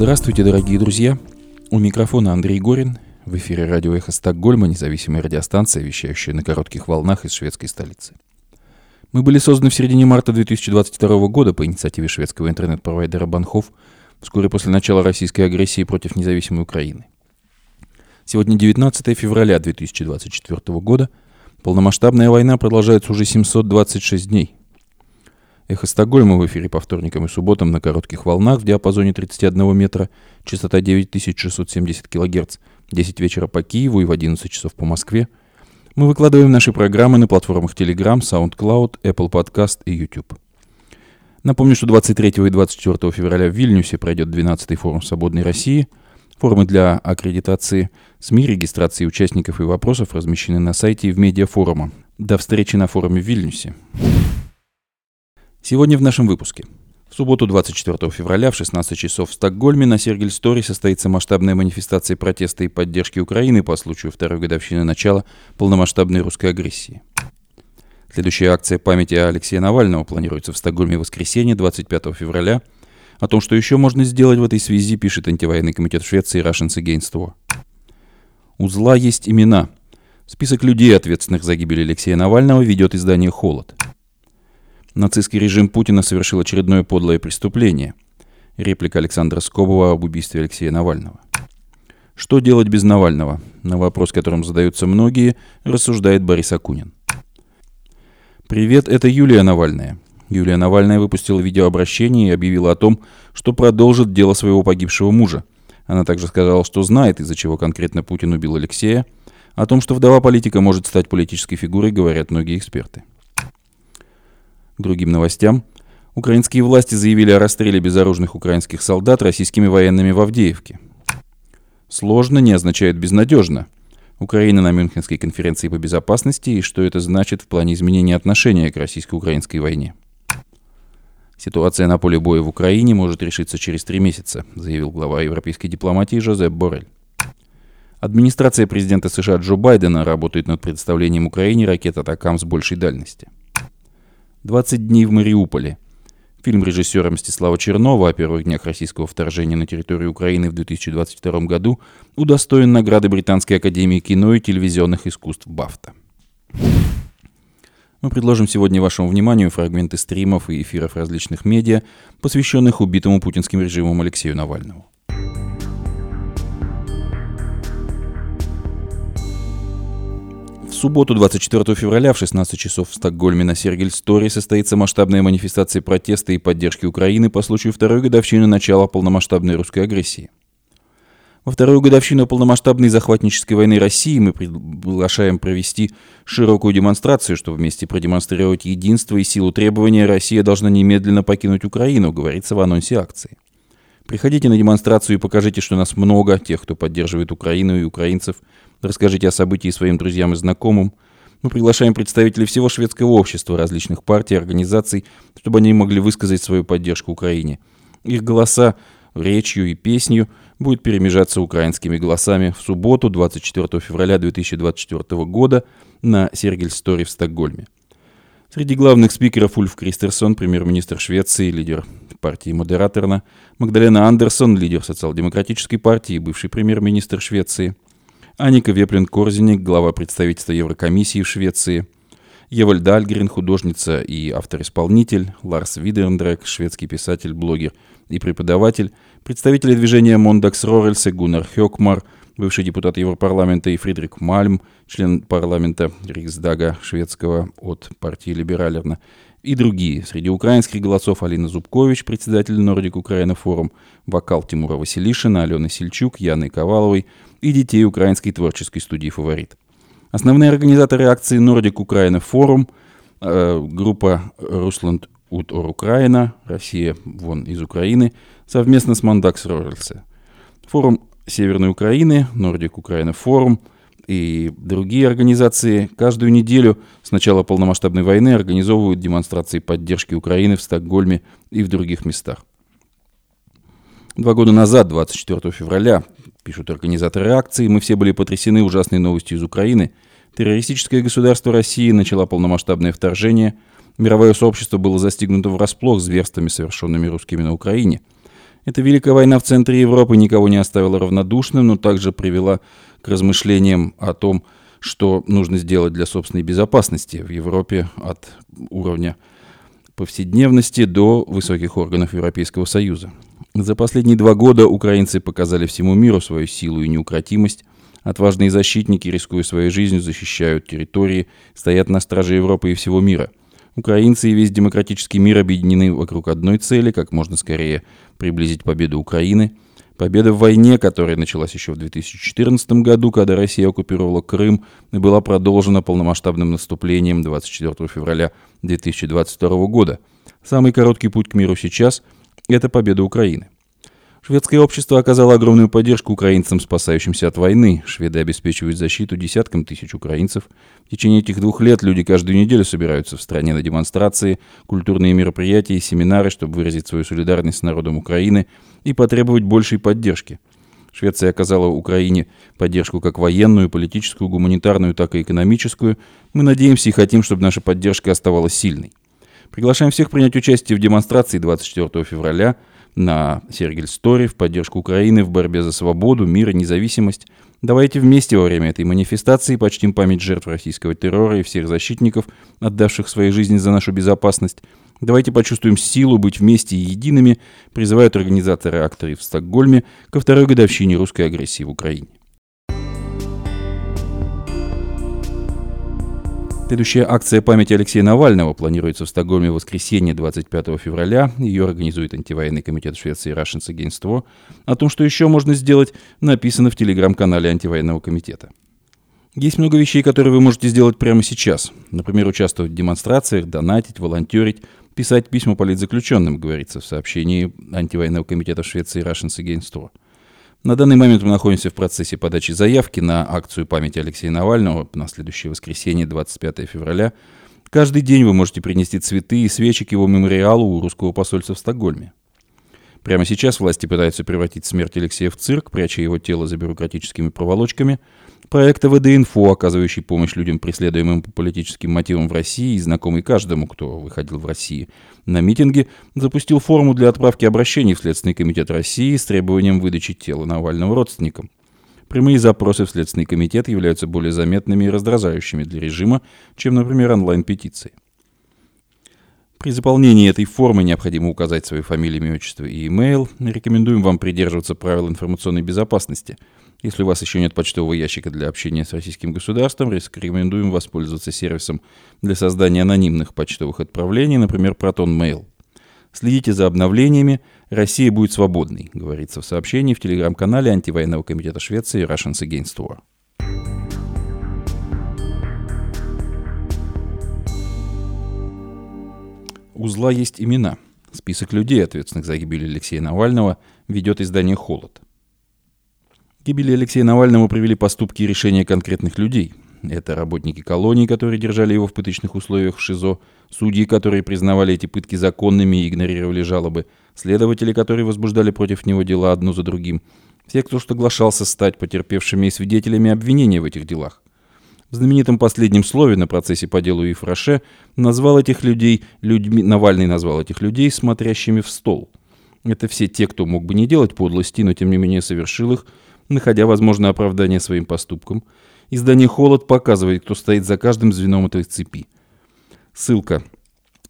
Здравствуйте, дорогие друзья! У микрофона Андрей Горин. В эфире радио «Эхо Стокгольма», независимая радиостанция, вещающая на коротких волнах из шведской столицы. Мы были созданы в середине марта 2022 года по инициативе шведского интернет-провайдера Банхов вскоре после начала российской агрессии против независимой Украины. Сегодня 19 февраля 2024 года. Полномасштабная война продолжается уже 726 дней. Эхо Стокгольма в эфире по вторникам и субботам на коротких волнах в диапазоне 31 метра, частота 9670 кГц, 10 вечера по Киеву и в 11 часов по Москве. Мы выкладываем наши программы на платформах Telegram, SoundCloud, Apple Podcast и YouTube. Напомню, что 23 и 24 февраля в Вильнюсе пройдет 12-й форум «Свободной России». Формы для аккредитации СМИ, регистрации участников и вопросов размещены на сайте и в медиафорума. До встречи на форуме в Вильнюсе. Сегодня в нашем выпуске. В субботу 24 февраля в 16 часов в Стокгольме на Сергель-Стори состоится масштабная манифестация протеста и поддержки Украины по случаю второй годовщины начала полномасштабной русской агрессии. Следующая акция памяти Алексея Навального планируется в Стокгольме в воскресенье 25 февраля. О том, что еще можно сделать в этой связи, пишет антивоенный комитет Швеции Russians Against War. У зла есть имена. Список людей, ответственных за гибель Алексея Навального, ведет издание «Холод». Нацистский режим Путина совершил очередное подлое преступление. Реплика Александра Скобова об убийстве Алексея Навального. Что делать без Навального? На вопрос, которым задаются многие, рассуждает Борис Акунин. Привет, это Юлия Навальная. Юлия Навальная выпустила видеообращение и объявила о том, что продолжит дело своего погибшего мужа. Она также сказала, что знает, из-за чего конкретно Путин убил Алексея. О том, что вдова политика может стать политической фигурой, говорят многие эксперты. Другим новостям. Украинские власти заявили о расстреле безоружных украинских солдат российскими военными в Авдеевке. Сложно не означает безнадежно. Украина на Мюнхенской конференции по безопасности и что это значит в плане изменения отношения к российско-украинской войне. Ситуация на поле боя в Украине может решиться через три месяца, заявил глава европейской дипломатии Жозеп Борель. Администрация президента США Джо Байдена работает над предоставлением Украине ракет «Атакам» с большей дальности – 20 дней в Мариуполе. Фильм режиссера Мстислава Чернова о первых днях российского вторжения на территорию Украины в 2022 году удостоен награды Британской академии кино и телевизионных искусств «Бафта». Мы предложим сегодня вашему вниманию фрагменты стримов и эфиров различных медиа, посвященных убитому путинским режимом Алексею Навальному. Субботу, 24 февраля в 16 часов в Стокгольме на Сергель-Стори состоится масштабная манифестация протеста и поддержки Украины по случаю второй годовщины начала полномасштабной русской агрессии. Во вторую годовщину полномасштабной захватнической войны России мы приглашаем провести широкую демонстрацию, чтобы вместе продемонстрировать единство и силу требования Россия должна немедленно покинуть Украину, говорится в анонсе акции. Приходите на демонстрацию и покажите, что нас много, тех, кто поддерживает Украину и украинцев – Расскажите о событии своим друзьям и знакомым. Мы приглашаем представителей всего шведского общества, различных партий, организаций, чтобы они могли высказать свою поддержку Украине. Их голоса речью и песнью будет перемежаться украинскими голосами в субботу, 24 февраля 2024 года на Sergels torg в Стокгольме. Среди главных спикеров Ульф Кристерсон, премьер-министр Швеции, лидер партии Moderaterna, Магдалена Андерсон, лидер социал-демократической партии и бывший премьер-министр Швеции – Аника Веплин-Корзиник, глава представительства Еврокомиссии в Швеции, Ева Дальгрен, художница и автор-исполнитель, Ларс Вильдеренг, шведский писатель, блогер и преподаватель, представители движения Måndagsrörelsen, Гуннар Хёкмарк, бывший депутат Европарламента и Фридрик Мальм, член парламента Риксдага шведского от партии Либералерна, и другие. Среди украинских голосов Алина Зубкович, председатель Нордик Украина форум, вокал Тимура Василишина, Алены Сельчук, Яны Коваловой и детей украинской творческой студии «Фаворит». Основные организаторы акции Нордик Украина форум, э, группа Русланд Ут Ор Украина, Россия вон из Украины, совместно с Мандакс Рорельсе. Форум Северной Украины, Нордик Украина форум – и другие организации каждую неделю с начала полномасштабной войны организовывают демонстрации поддержки Украины в Стокгольме и в других местах. Два года назад, 24 февраля, пишут организаторы акции, мы все были потрясены ужасной новостью из Украины. Террористическое государство России начало полномасштабное вторжение. Мировое сообщество было застигнуто врасплох зверствами, совершенными русскими на Украине. Эта Великая война в центре Европы никого не оставила равнодушным, но также привела к размышлениям о том, что нужно сделать для собственной безопасности в Европе от уровня повседневности до высоких органов Европейского Союза. За последние два года украинцы показали всему миру свою силу и неукротимость. Отважные защитники, рискуя своей жизнью, защищают территории, стоят на страже Европы и всего мира. Украинцы и весь демократический мир объединены вокруг одной цели, как можно скорее приблизить победу Украины – Победа в войне, которая началась еще в 2014 году, когда Россия оккупировала Крым была продолжена полномасштабным наступлением 24 февраля 2022 года. Самый короткий путь к миру сейчас – это победа Украины. Шведское общество оказало огромную поддержку украинцам, спасающимся от войны. Шведы обеспечивают защиту десяткам тысяч украинцев. В течение этих двух лет люди каждую неделю собираются в стране на демонстрации, культурные мероприятия и семинары, чтобы выразить свою солидарность с народом Украины и потребовать большей поддержки. Швеция оказала Украине поддержку как военную, политическую, гуманитарную, так и экономическую. Мы надеемся и хотим, чтобы наша поддержка оставалась сильной. Приглашаем всех принять участие в демонстрации 24 февраля – на Сергель-Сторе в поддержку Украины в борьбе за свободу, мир и независимость. Давайте вместе во время этой манифестации почтим память жертв российского террора и всех защитников, отдавших свои жизни за нашу безопасность. Давайте почувствуем силу быть вместе и едиными, призывают организаторы акторы в Стокгольме ко второй годовщине русской агрессии в Украине. Следующая акция памяти Алексея Навального планируется в Стокгольме в воскресенье 25 февраля. Ее организует антивоенный комитет Швеции Russians Against War. О том, что еще можно сделать, написано в телеграм-канале антивоенного комитета. Есть много вещей, которые вы можете сделать прямо сейчас. Например, участвовать в демонстрациях, донатить, волонтерить, писать письма политзаключенным, говорится в сообщении антивоенного комитета Швеции Russians Against War. На данный момент мы находимся в процессе подачи заявки на акцию памяти Алексея Навального на следующее воскресенье, 25 февраля. Каждый день вы можете принести цветы и свечи к его мемориалу у русского посольства в Стокгольме. Прямо сейчас власти пытаются превратить смерть Алексея в цирк, пряча его тело за бюрократическими проволочками. Проект АВД-инфо, оказывающий помощь людям, преследуемым по политическим мотивам в России и знакомый каждому, кто выходил в России на митинге, запустил форму для отправки обращений в Следственный комитет России с требованием выдачи тела Навального родственникам. Прямые запросы в Следственный комитет являются более заметными и раздражающими для режима, чем, например, онлайн-петиции. При заполнении этой формы необходимо указать свою фамилию, имя, отчество и имейл. Рекомендуем вам придерживаться правил информационной безопасности. Если у вас еще нет почтового ящика для общения с российским государством, рекомендуем воспользоваться сервисом для создания анонимных почтовых отправлений, например, Proton Mail. Следите за обновлениями. Россия будет свободной, говорится в сообщении в телеграм-канале антивоенного комитета Швеции Russians Against War. У зла есть имена. Список людей, ответственных за гибель Алексея Навального, ведет издание «Холод». Гибели Алексея Навального привели поступки и решения конкретных людей. Это работники колонии, которые держали его в пыточных условиях в ШИЗО, судьи, которые признавали эти пытки законными и игнорировали жалобы, следователи, которые возбуждали против него дела одно за другим, все, кто соглашался стать потерпевшими и свидетелями обвинения в этих делах. В знаменитом последнем слове на процессе по делу Ифраше назвал этих людей людьми, Навальный назвал этих людей смотрящими в стол. Это все те, кто мог бы не делать подлости, но тем не менее совершил их, находя возможное оправдание своим поступкам. Издание «Холод» показывает, кто стоит за каждым звеном этой цепи. Ссылка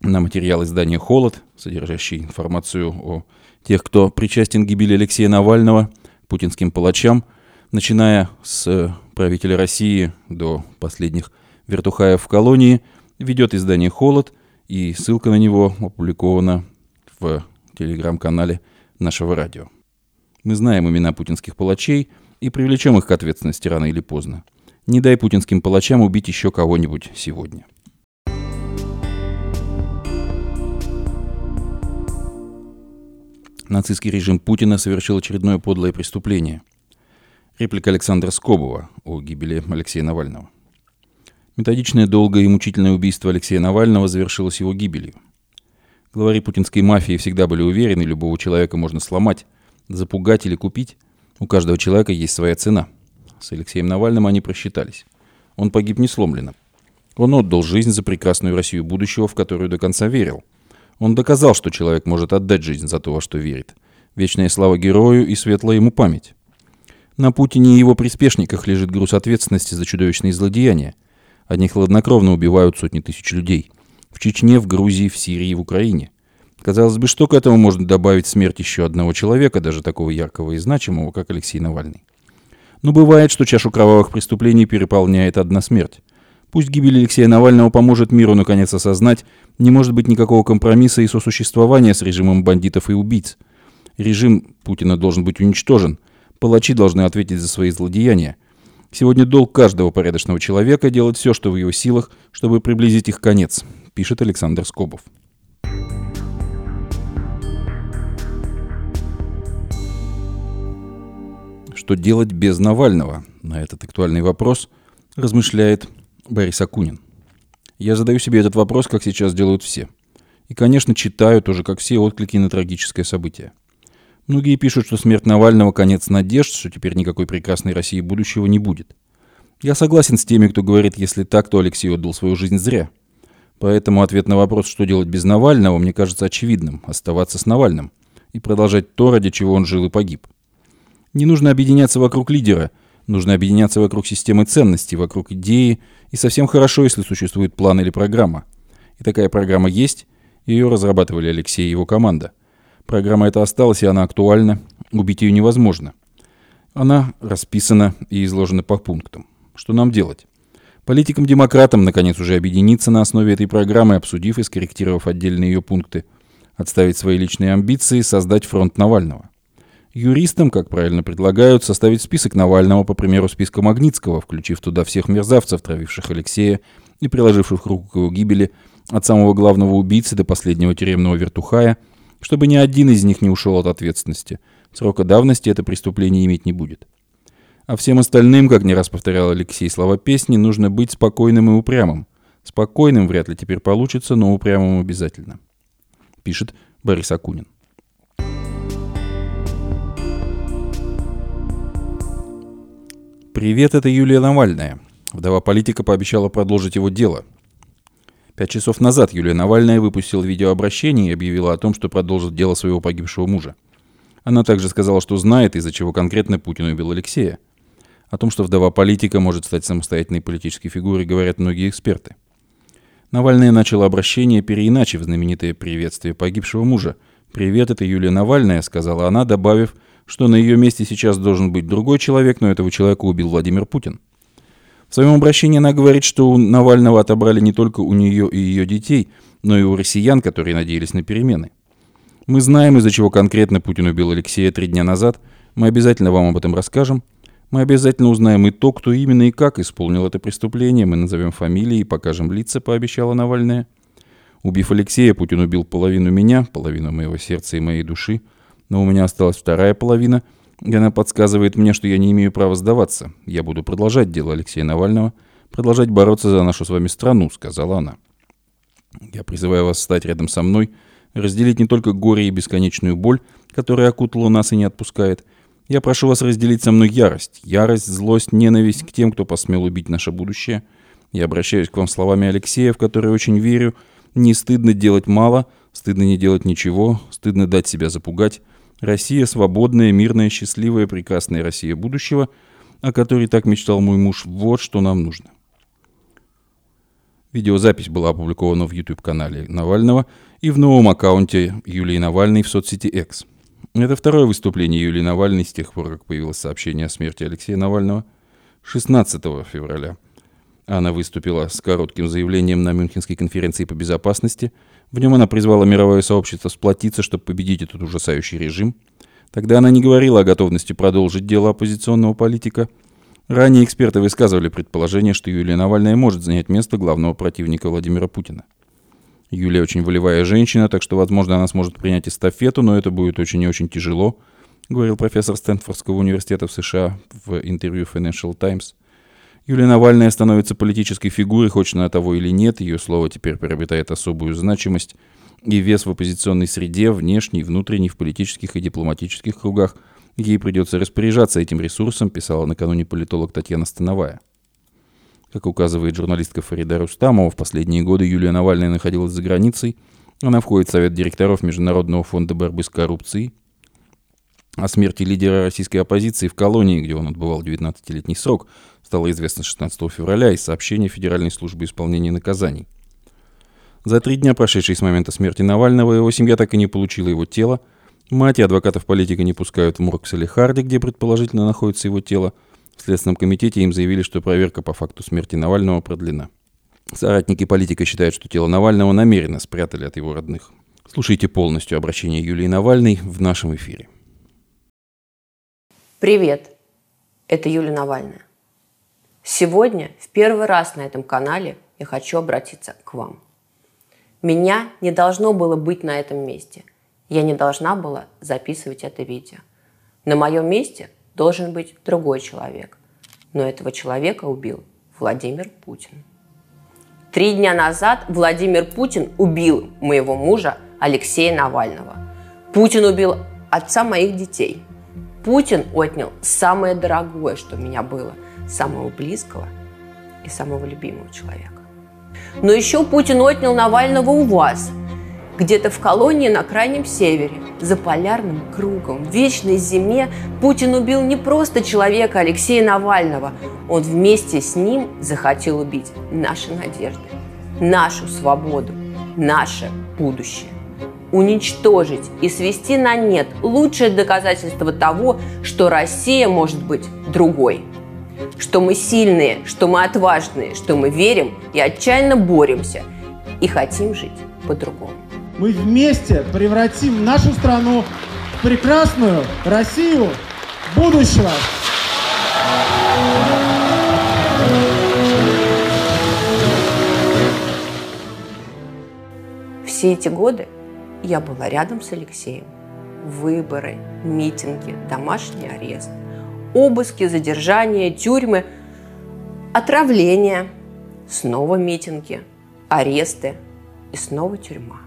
на материал издания «Холод», содержащий информацию о тех, кто причастен к гибели Алексея Навального, путинским палачам, начиная с правителя России до последних вертухаев в колонии, ведет издание «Холод», и ссылка на него опубликована в телеграм-канале нашего радио. Мы знаем имена путинских палачей и привлечем их к ответственности рано или поздно. Не дай путинским палачам убить еще кого-нибудь сегодня. Нацистский режим Путина совершил очередное подлое преступление – Реплика Александра Скобова о гибели Алексея Навального. Методичное, долгое и мучительное убийство Алексея Навального завершилось его гибелью. Главари путинской мафии всегда были уверены, любого человека можно сломать, запугать или купить. У каждого человека есть своя цена. С Алексеем Навальным они просчитались. Он погиб несломленно. Он отдал жизнь за прекрасную Россию будущего, в которую до конца верил. Он доказал, что человек может отдать жизнь за то, во что верит – Вечная слава герою и светлая ему память. На Путине и его приспешниках лежит груз ответственности за чудовищные злодеяния. Одни хладнокровно убивают сотни тысяч людей. В Чечне, в Грузии, в Сирии в Украине. Казалось бы, что к этому можно добавить смерть еще одного человека, даже такого яркого и значимого, как Алексей Навальный. Но бывает, что чашу кровавых преступлений переполняет одна смерть. Пусть гибель Алексея Навального поможет миру наконец осознать, не может быть никакого компромисса и сосуществования с режимом бандитов и убийц. Режим Путина должен быть уничтожен. Палачи должны ответить за свои злодеяния. Сегодня долг каждого порядочного человека делать все, что в его силах, чтобы приблизить их конец, пишет Александр Скобов. Что делать без Навального? На этот актуальный вопрос размышляет Борис Акунин. Я задаю себе этот вопрос, как сейчас делают все. И, конечно, читаю тоже, как все, отклики на трагическое событие. Многие пишут, что смерть Навального – конец надежд, что теперь никакой прекрасной России будущего не будет. Я согласен с теми, кто говорит, если так, то Алексей отдал свою жизнь зря. Поэтому ответ на вопрос, что делать без Навального, мне кажется очевидным – оставаться с Навальным и продолжать то, ради чего он жил и погиб. Не нужно объединяться вокруг лидера – Нужно объединяться вокруг системы ценностей, вокруг идеи, и совсем хорошо, если существует план или программа. И такая программа есть, ее разрабатывали Алексей и его команда. Программа эта осталась, и она актуальна, убить ее невозможно. Она расписана и изложена по пунктам. Что нам делать? Политикам-демократам, наконец, уже объединиться на основе этой программы, обсудив и скорректировав отдельные ее пункты, отставить свои личные амбиции, создать фронт Навального. Юристам, как правильно предлагают, составить список Навального по примеру списка Магнитского, включив туда всех мерзавцев, травивших Алексея и приложивших руку к его гибели, от самого главного убийцы до последнего тюремного вертухая, чтобы ни один из них не ушел от ответственности. Срока давности это преступление иметь не будет. А всем остальным, как не раз повторял Алексей слова песни, нужно быть спокойным и упрямым. Спокойным вряд ли теперь получится, но упрямым обязательно. Пишет Борис Акунин. Привет, это Юлия Навальная. Вдова политика пообещала продолжить его дело. Пять часов назад Юлия Навальная выпустила видеообращение и объявила о том, что продолжит дело своего погибшего мужа. Она также сказала, что знает, из-за чего конкретно Путин убил Алексея. О том, что вдова политика может стать самостоятельной политической фигурой, говорят многие эксперты. Навальная начала обращение, переиначив знаменитое приветствие погибшего мужа. «Привет, это Юлия Навальная», — сказала она, добавив — что на ее месте сейчас должен быть другой человек, но этого человека убил Владимир Путин. В своем обращении она говорит, что у Навального отобрали не только у нее и ее детей, но и у россиян, которые надеялись на перемены. Мы знаем, из-за чего конкретно Путин убил Алексея три дня назад. Мы обязательно вам об этом расскажем. Мы обязательно узнаем и то, кто именно и как исполнил это преступление. Мы назовем фамилии и покажем лица, пообещала Навальная. Убив Алексея, Путин убил половину меня, половину моего сердца и моей души – но у меня осталась вторая половина, и она подсказывает мне, что я не имею права сдаваться. Я буду продолжать дело Алексея Навального, продолжать бороться за нашу с вами страну», — сказала она. «Я призываю вас стать рядом со мной, разделить не только горе и бесконечную боль, которая окутала нас и не отпускает. Я прошу вас разделить со мной ярость, ярость, злость, ненависть к тем, кто посмел убить наше будущее. Я обращаюсь к вам словами Алексея, в которые очень верю. Не стыдно делать мало, стыдно не делать ничего, стыдно дать себя запугать. Россия свободная, мирная, счастливая, прекрасная Россия будущего, о которой так мечтал мой муж. Вот что нам нужно. Видеозапись была опубликована в YouTube-канале Навального и в новом аккаунте Юлии Навальной в соцсети X. Это второе выступление Юлии Навальной с тех пор, как появилось сообщение о смерти Алексея Навального 16 февраля. Она выступила с коротким заявлением на Мюнхенской конференции по безопасности – в нем она призвала мировое сообщество сплотиться, чтобы победить этот ужасающий режим. Тогда она не говорила о готовности продолжить дело оппозиционного политика. Ранее эксперты высказывали предположение, что Юлия Навальная может занять место главного противника Владимира Путина. Юлия очень волевая женщина, так что, возможно, она сможет принять эстафету, но это будет очень и очень тяжело, говорил профессор Стэнфордского университета в США в интервью Financial Times – Юлия Навальная становится политической фигурой, хочет она того или нет, ее слово теперь приобретает особую значимость и вес в оппозиционной среде, внешней, внутренней, в политических и дипломатических кругах. Ей придется распоряжаться этим ресурсом, писала накануне политолог Татьяна Становая. Как указывает журналистка Фарида Рустамова, в последние годы Юлия Навальная находилась за границей. Она входит в совет директоров Международного фонда борьбы с коррупцией. О смерти лидера российской оппозиции в колонии, где он отбывал 19-летний срок, стало известно 16 февраля из сообщения Федеральной службы исполнения наказаний. За три дня, прошедшие с момента смерти Навального, его семья так и не получила его тело. Мать и адвокатов политика не пускают в морг Салихарди, где предположительно находится его тело. В Следственном комитете им заявили, что проверка по факту смерти Навального продлена. Соратники политика считают, что тело Навального намеренно спрятали от его родных. Слушайте полностью обращение Юлии Навальной в нашем эфире. Привет, это Юлия Навальная. Сегодня в первый раз на этом канале я хочу обратиться к вам. Меня не должно было быть на этом месте. Я не должна была записывать это видео. На моем месте должен быть другой человек. Но этого человека убил Владимир Путин. Три дня назад Владимир Путин убил моего мужа Алексея Навального. Путин убил отца моих детей. Путин отнял самое дорогое, что у меня было, самого близкого и самого любимого человека. Но еще Путин отнял Навального у вас, где-то в колонии на Крайнем Севере, за полярным кругом, в вечной зиме Путин убил не просто человека Алексея Навального, он вместе с ним захотел убить наши надежды, нашу свободу, наше будущее уничтожить и свести на нет лучшее доказательство того, что Россия может быть другой. Что мы сильные, что мы отважные, что мы верим и отчаянно боремся и хотим жить по-другому. Мы вместе превратим нашу страну в прекрасную Россию будущего. Все эти годы я была рядом с Алексеем. Выборы, митинги, домашний арест, обыски, задержания, тюрьмы, отравления, снова митинги, аресты и снова тюрьма.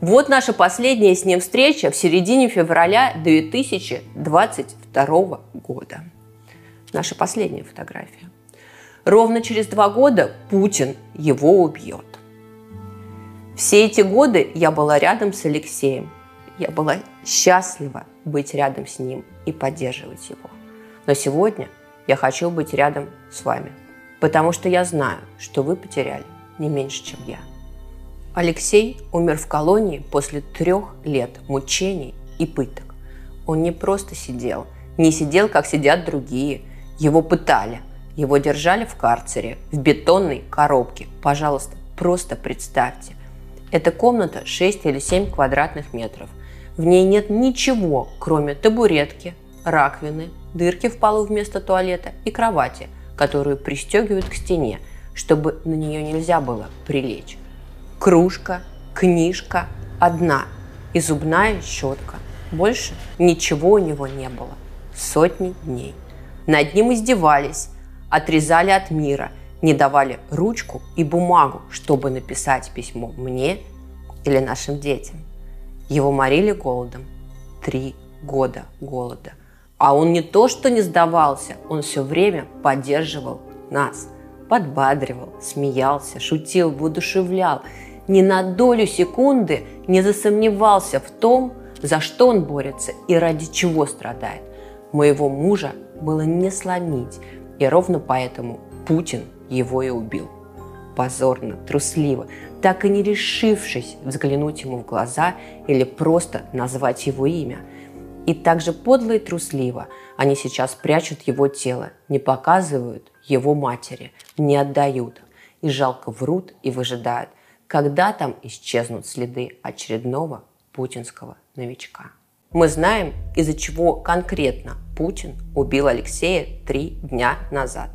Вот наша последняя с ним встреча в середине февраля 2022 года. Наша последняя фотография. Ровно через два года Путин его убьет. Все эти годы я была рядом с Алексеем. Я была счастлива быть рядом с ним и поддерживать его. Но сегодня я хочу быть рядом с вами, потому что я знаю, что вы потеряли не меньше, чем я. Алексей умер в колонии после трех лет мучений и пыток. Он не просто сидел, не сидел, как сидят другие. Его пытали, его держали в карцере, в бетонной коробке. Пожалуйста, просто представьте, эта комната 6 или 7 квадратных метров. В ней нет ничего, кроме табуретки, раковины, дырки в полу вместо туалета и кровати, которую пристегивают к стене, чтобы на нее нельзя было прилечь. Кружка, книжка одна и зубная щетка. Больше ничего у него не было. Сотни дней. Над ним издевались, отрезали от мира – не давали ручку и бумагу, чтобы написать письмо мне или нашим детям. Его морили голодом. Три года голода. А он не то, что не сдавался, он все время поддерживал нас. Подбадривал, смеялся, шутил, воодушевлял. Ни на долю секунды не засомневался в том, за что он борется и ради чего страдает. Моего мужа было не сломить, и ровно поэтому Путин его и убил. Позорно, трусливо, так и не решившись взглянуть ему в глаза или просто назвать его имя. И также подло и трусливо они сейчас прячут его тело, не показывают его матери, не отдают. И жалко врут и выжидают, когда там исчезнут следы очередного путинского новичка. Мы знаем, из-за чего конкретно Путин убил Алексея три дня назад.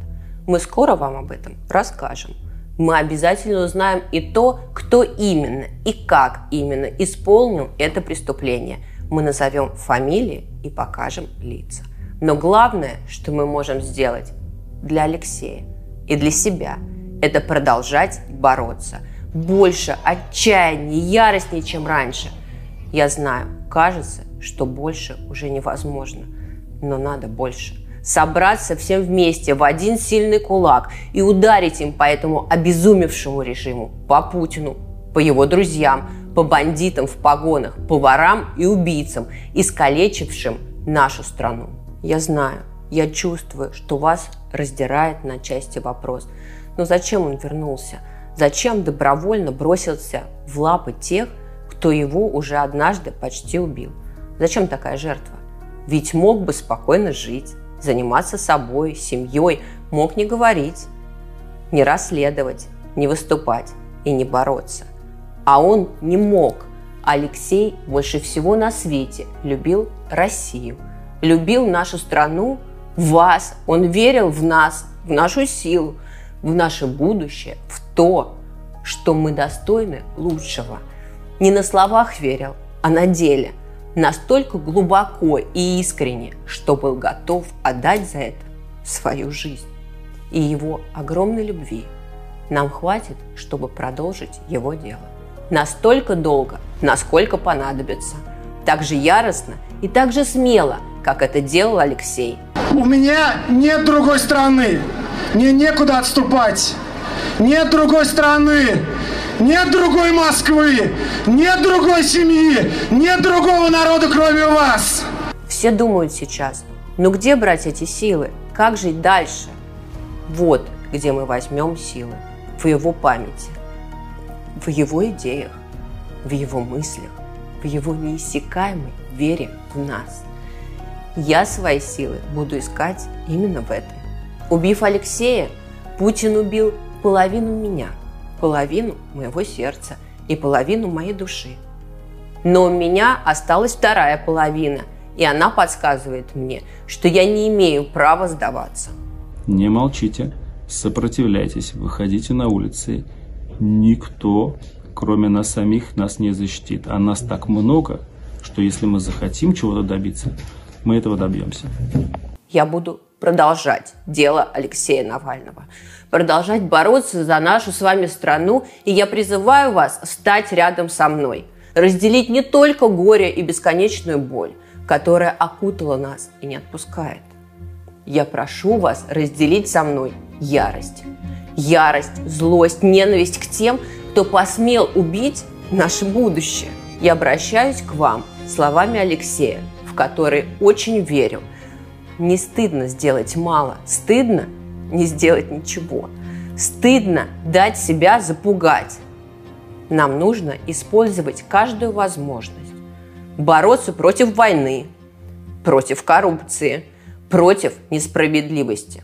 Мы скоро вам об этом расскажем. Мы обязательно узнаем и то, кто именно и как именно исполнил это преступление. Мы назовем фамилии и покажем лица. Но главное, что мы можем сделать для Алексея и для себя, это продолжать бороться. Больше отчаяния, яростнее, чем раньше. Я знаю, кажется, что больше уже невозможно, но надо больше – собраться всем вместе в один сильный кулак и ударить им по этому обезумевшему режиму, по Путину, по его друзьям, по бандитам в погонах, по ворам и убийцам, искалечившим нашу страну. Я знаю, я чувствую, что вас раздирает на части вопрос. Но зачем он вернулся? Зачем добровольно бросился в лапы тех, кто его уже однажды почти убил? Зачем такая жертва? Ведь мог бы спокойно жить, заниматься собой, семьей, мог не говорить, не расследовать, не выступать и не бороться. А он не мог. Алексей больше всего на свете любил Россию, любил нашу страну, вас. Он верил в нас, в нашу силу, в наше будущее, в то, что мы достойны лучшего. Не на словах верил, а на деле. Настолько глубоко и искренне, что был готов отдать за это свою жизнь. И его огромной любви нам хватит, чтобы продолжить его дело. Настолько долго, насколько понадобится. Так же яростно и так же смело, как это делал Алексей. У меня нет другой страны. Мне некуда отступать. Нет другой страны. Нет другой Москвы. Нет другой семьи. Нет другого народа, кроме вас. Все думают сейчас, ну где брать эти силы? Как жить дальше? Вот где мы возьмем силы. В его памяти, в его идеях, в его мыслях, в его неиссякаемой вере в нас. Я свои силы буду искать именно в этом. Убив Алексея, Путин убил половину меня, половину моего сердца и половину моей души. Но у меня осталась вторая половина, и она подсказывает мне, что я не имею права сдаваться. Не молчите, сопротивляйтесь, выходите на улицы. Никто, кроме нас самих, нас не защитит. А нас так много, что если мы захотим чего-то добиться, мы этого добьемся. Я буду продолжать дело Алексея Навального, продолжать бороться за нашу с вами страну, и я призываю вас стать рядом со мной, разделить не только горе и бесконечную боль, которая окутала нас и не отпускает. Я прошу вас разделить со мной ярость. Ярость, злость, ненависть к тем, кто посмел убить наше будущее. Я обращаюсь к вам словами Алексея, в которые очень верю – не стыдно сделать мало, стыдно не сделать ничего. Стыдно дать себя запугать. Нам нужно использовать каждую возможность. Бороться против войны, против коррупции, против несправедливости.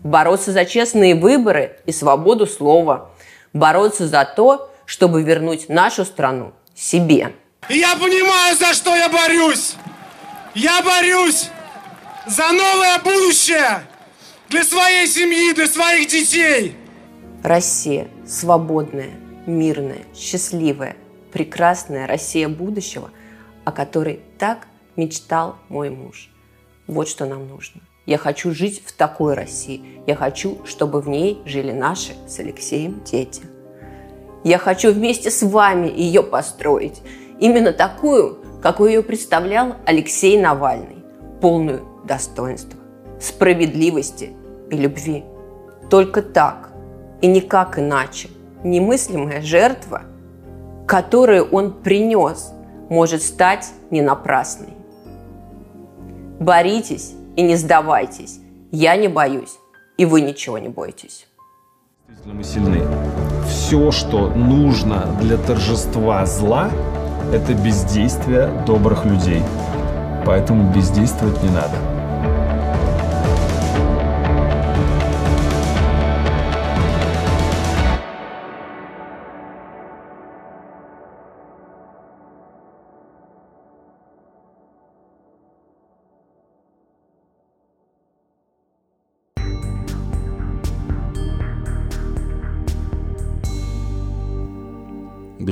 Бороться за честные выборы и свободу слова. Бороться за то, чтобы вернуть нашу страну себе. Я понимаю, за что я борюсь. Я борюсь за новое будущее для своей семьи, для своих детей. Россия свободная, мирная, счастливая, прекрасная Россия будущего, о которой так мечтал мой муж. Вот что нам нужно. Я хочу жить в такой России. Я хочу, чтобы в ней жили наши с Алексеем дети. Я хочу вместе с вами ее построить. Именно такую, какую ее представлял Алексей Навальный. Полную достоинства, справедливости и любви. Только так и никак иначе немыслимая жертва, которую он принес, может стать не напрасной. Боритесь и не сдавайтесь. Я не боюсь, и вы ничего не бойтесь. Мы сильны. Все, что нужно для торжества зла, это бездействие добрых людей. Поэтому бездействовать не надо.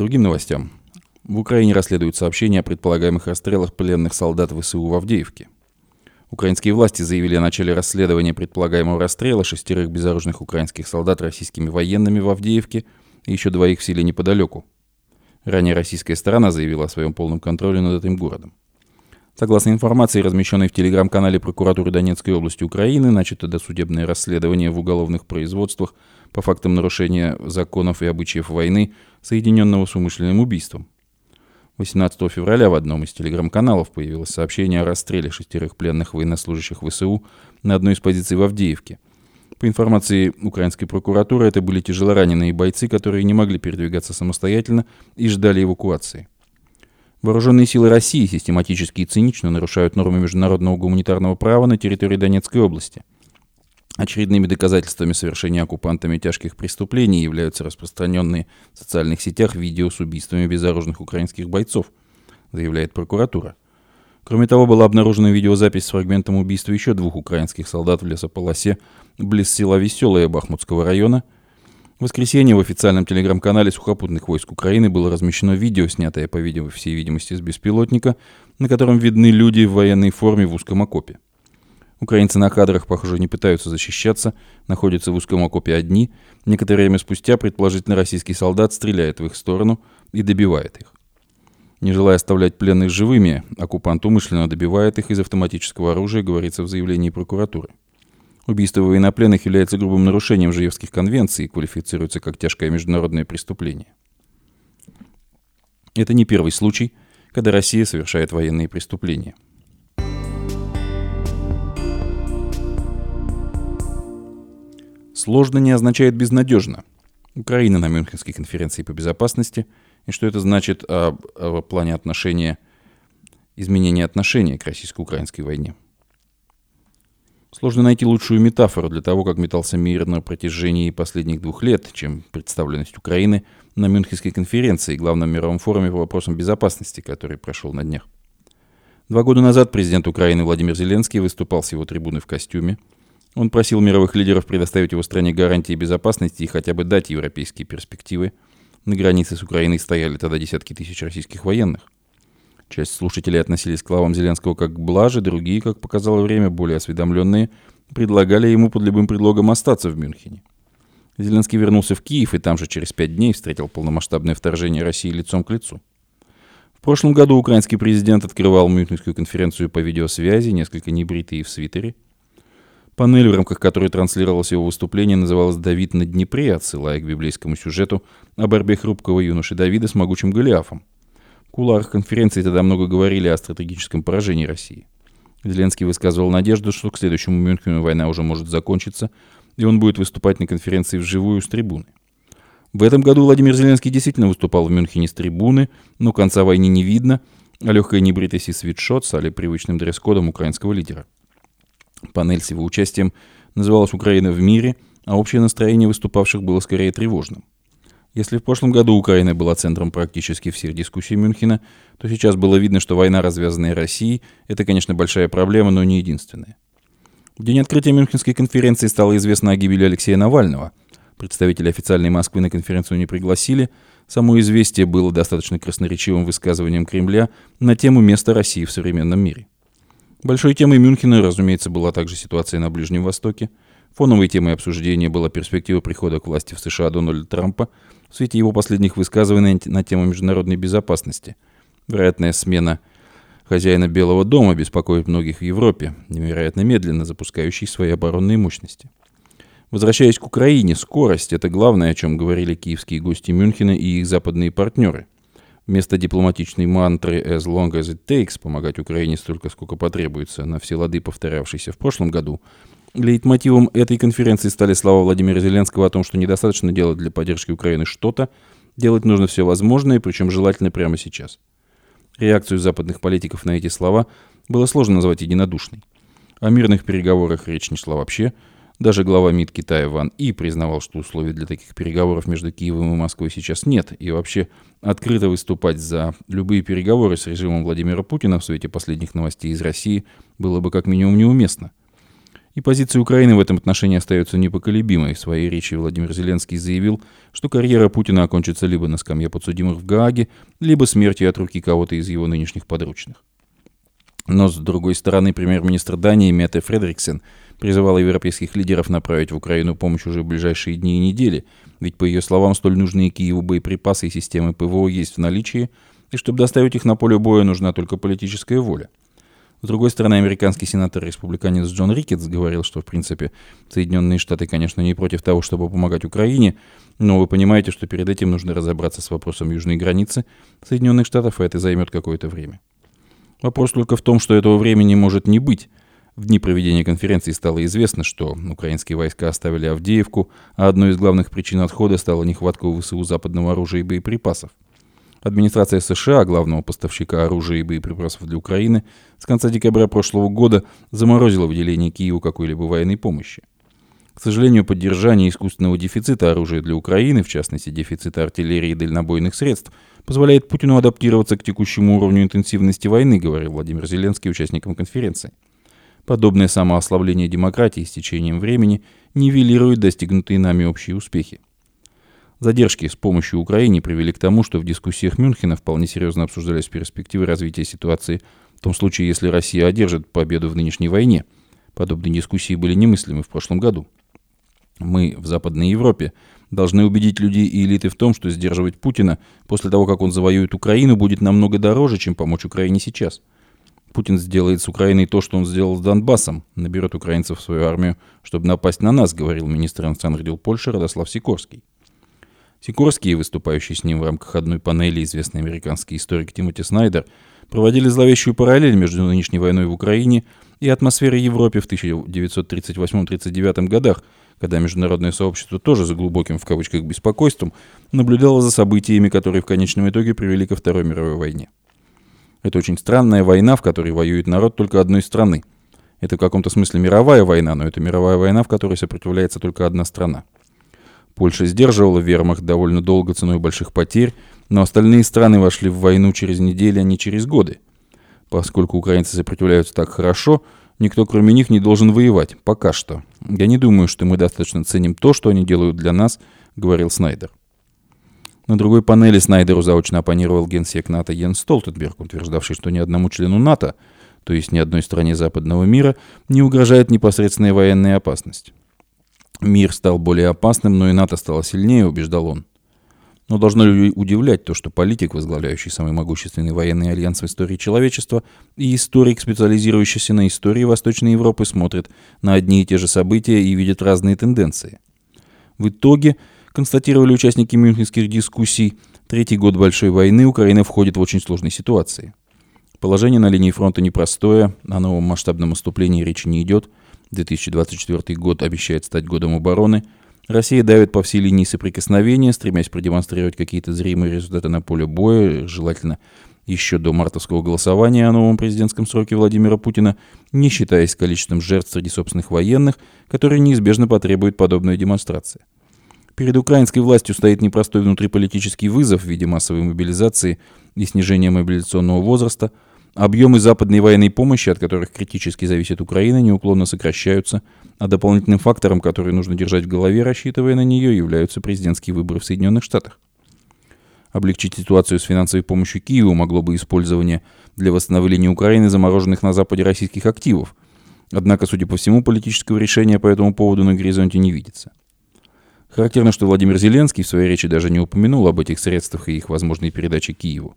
Другим новостям. В Украине расследуют сообщения о предполагаемых расстрелах пленных солдат ВСУ в Авдеевке. Украинские власти заявили о начале расследования предполагаемого расстрела шестерых безоружных украинских солдат российскими военными в Авдеевке и еще двоих в селе неподалеку. Ранее российская сторона заявила о своем полном контроле над этим городом. Согласно информации, размещенной в телеграм-канале прокуратуры Донецкой области Украины, начато досудебное расследование в уголовных производствах по фактам нарушения законов и обычаев войны, соединенного с умышленным убийством. 18 февраля в одном из телеграм-каналов появилось сообщение о расстреле шестерых пленных военнослужащих ВСУ на одной из позиций в Авдеевке. По информации украинской прокуратуры, это были тяжелораненые бойцы, которые не могли передвигаться самостоятельно и ждали эвакуации. Вооруженные силы России систематически и цинично нарушают нормы международного гуманитарного права на территории Донецкой области. Очередными доказательствами совершения оккупантами тяжких преступлений являются распространенные в социальных сетях видео с убийствами безоружных украинских бойцов, заявляет прокуратура. Кроме того, была обнаружена видеозапись с фрагментом убийства еще двух украинских солдат в лесополосе близ села Веселое Бахмутского района. В воскресенье в официальном телеграм-канале сухопутных войск Украины было размещено видео, снятое, по всей видимости, с беспилотника, на котором видны люди в военной форме в узком окопе. Украинцы на кадрах, похоже, не пытаются защищаться, находятся в узком окопе одни. Некоторое время спустя, предположительно, российский солдат стреляет в их сторону и добивает их. Не желая оставлять пленных живыми, оккупант умышленно добивает их из автоматического оружия, говорится в заявлении прокуратуры. Убийство военнопленных является грубым нарушением Женевских конвенций и квалифицируется как тяжкое международное преступление. Это не первый случай, когда Россия совершает военные преступления – Сложно не означает безнадежно. Украина на Мюнхенской конференции по безопасности. И что это значит о, о плане отношения, изменения отношения к российско-украинской войне? Сложно найти лучшую метафору для того, как метался мир на протяжении последних двух лет, чем представленность Украины на Мюнхенской конференции, главном мировом форуме по вопросам безопасности, который прошел на днях. Два года назад президент Украины Владимир Зеленский выступал с его трибуны в костюме – он просил мировых лидеров предоставить его стране гарантии безопасности и хотя бы дать европейские перспективы. На границе с Украиной стояли тогда десятки тысяч российских военных. Часть слушателей относились к словам Зеленского как к блаже, другие, как показало время, более осведомленные, предлагали ему под любым предлогом остаться в Мюнхене. Зеленский вернулся в Киев и там же через пять дней встретил полномасштабное вторжение России лицом к лицу. В прошлом году украинский президент открывал Мюнхенскую конференцию по видеосвязи, несколько небритый и в свитере – Панель, в рамках которой транслировалось его выступление, называлась «Давид на Днепре», отсылая к библейскому сюжету о борьбе хрупкого юноши Давида с могучим Голиафом. В куларах конференции тогда много говорили о стратегическом поражении России. Зеленский высказывал надежду, что к следующему Мюнхену война уже может закончиться, и он будет выступать на конференции вживую с трибуны. В этом году Владимир Зеленский действительно выступал в Мюнхене с трибуны, но конца войны не видно, а легкая небритость и свитшот стали привычным дресс-кодом украинского лидера. Панель с его участием называлась «Украина в мире», а общее настроение выступавших было скорее тревожным. Если в прошлом году Украина была центром практически всех дискуссий Мюнхена, то сейчас было видно, что война, развязанная Россией, это, конечно, большая проблема, но не единственная. В день открытия Мюнхенской конференции стало известно о гибели Алексея Навального. Представители официальной Москвы на конференцию не пригласили. Само известие было достаточно красноречивым высказыванием Кремля на тему места России в современном мире. Большой темой Мюнхена, разумеется, была также ситуация на Ближнем Востоке. Фоновой темой обсуждения была перспектива прихода к власти в США Дональда Трампа в свете его последних высказываний на тему международной безопасности. Вероятная смена хозяина Белого дома беспокоит многих в Европе, невероятно медленно запускающий свои оборонные мощности. Возвращаясь к Украине, скорость – это главное, о чем говорили киевские гости Мюнхена и их западные партнеры – Вместо дипломатичной мантры «as long as it takes» помогать Украине столько, сколько потребуется, на все лады повторявшейся в прошлом году, лейтмотивом этой конференции стали слова Владимира Зеленского о том, что недостаточно делать для поддержки Украины что-то, делать нужно все возможное, причем желательно прямо сейчас. Реакцию западных политиков на эти слова было сложно назвать единодушной. О мирных переговорах речь не шла вообще – даже глава МИД Китая Ван И признавал, что условий для таких переговоров между Киевом и Москвой сейчас нет, и вообще открыто выступать за любые переговоры с режимом Владимира Путина в свете последних новостей из России было бы как минимум неуместно. И позиция Украины в этом отношении остается непоколебимой. В своей речи Владимир Зеленский заявил, что карьера Путина окончится либо на скамье подсудимых в Гааге, либо смертью от руки кого-то из его нынешних подручных. Но, с другой стороны, премьер-министр Дании Мете Фредериксен призывала европейских лидеров направить в Украину помощь уже в ближайшие дни и недели, ведь, по ее словам, столь нужные Киеву боеприпасы и системы ПВО есть в наличии, и чтобы доставить их на поле боя, нужна только политическая воля. С другой стороны, американский сенатор-республиканец Джон Рикетс говорил, что, в принципе, Соединенные Штаты, конечно, не против того, чтобы помогать Украине, Но вы понимаете, что перед этим нужно разобраться с вопросом южной границы Соединенных Штатов, и это займет какое-то время. Вопрос только в том, что этого времени может не быть. В дни проведения конференции стало известно, что украинские войска оставили Авдеевку, а одной из главных причин отхода стала нехватка у ВСУ западного оружия и боеприпасов. Администрация США, главного поставщика оружия и боеприпасов для Украины, с конца декабря прошлого года заморозила выделение Киеву какой-либо военной помощи. К сожалению, поддержание искусственного дефицита оружия для Украины, в частности дефицита артиллерии и дальнобойных средств, позволяет Путину адаптироваться к текущему уровню интенсивности войны, говорил Владимир Зеленский участникам конференции. Подобное самоослабление демократии с течением времени нивелирует достигнутые нами общие успехи. Задержки с помощью Украине привели к тому, что в дискуссиях Мюнхена вполне серьезно обсуждались перспективы развития ситуации в том случае, если Россия одержит победу в нынешней войне. Подобные дискуссии были немыслимы в прошлом году. Мы в Западной Европе должны убедить людей и элиты в том, что сдерживать Путина после того, как он завоюет Украину, будет намного дороже, чем помочь Украине сейчас. Путин сделает с Украиной то, что он сделал с Донбассом, наберет украинцев в свою армию, чтобы напасть на нас, говорил министр иностранных дел Польши Радослав Сикорский. Сикорский, выступающий с ним в рамках одной панели известный американский историк Тимоти Снайдер, проводили зловещую параллель между нынешней войной в Украине и атмосферой Европы в 1938-39 годах, когда международное сообщество тоже за глубоким в кавычках беспокойством наблюдало за событиями, которые в конечном итоге привели ко Второй мировой войне. Это очень странная война, в которой воюет народ только одной страны. Это в каком-то смысле мировая война, но это мировая война, в которой сопротивляется только одна страна. Польша сдерживала вермахт довольно долго ценой больших потерь, но остальные страны вошли в войну через недели, а не через годы. Поскольку украинцы сопротивляются так хорошо, Никто, кроме них, не должен воевать. Пока что. Я не думаю, что мы достаточно ценим то, что они делают для нас, говорил Снайдер. На другой панели Снайдеру заочно оппонировал генсек НАТО Йен Столтенберг, утверждавший, что ни одному члену НАТО, то есть ни одной стране западного мира, не угрожает непосредственная военная опасность. Мир стал более опасным, но и НАТО стало сильнее, убеждал он. Но должно ли удивлять то, что политик, возглавляющий самый могущественный военный альянс в истории человечества, и историк, специализирующийся на истории Восточной Европы, смотрят на одни и те же события и видят разные тенденции. В итоге, констатировали участники мюнхенских дискуссий, третий год Большой войны Украина входит в очень сложной ситуации. Положение на линии фронта непростое, о новом масштабном наступлении речи не идет. 2024 год обещает стать годом обороны – Россия давит по всей линии соприкосновения, стремясь продемонстрировать какие-то зримые результаты на поле боя, желательно еще до мартовского голосования о новом президентском сроке Владимира Путина, не считаясь количеством жертв среди собственных военных, которые неизбежно потребуют подобной демонстрации. Перед украинской властью стоит непростой внутриполитический вызов в виде массовой мобилизации и снижения мобилизационного возраста – Объемы западной военной помощи, от которых критически зависит Украина, неуклонно сокращаются, а дополнительным фактором, который нужно держать в голове, рассчитывая на нее, являются президентские выборы в Соединенных Штатах. Облегчить ситуацию с финансовой помощью Киеву могло бы использование для восстановления Украины замороженных на Западе российских активов. Однако, судя по всему, политического решения по этому поводу на горизонте не видится. Характерно, что Владимир Зеленский в своей речи даже не упомянул об этих средствах и их возможной передаче Киеву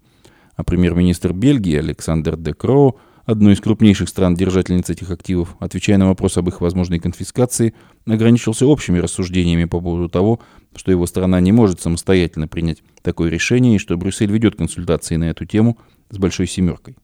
а премьер-министр Бельгии Александр де Кроу, одной из крупнейших стран-держательниц этих активов, отвечая на вопрос об их возможной конфискации, ограничился общими рассуждениями по поводу того, что его страна не может самостоятельно принять такое решение и что Брюссель ведет консультации на эту тему с «Большой семеркой».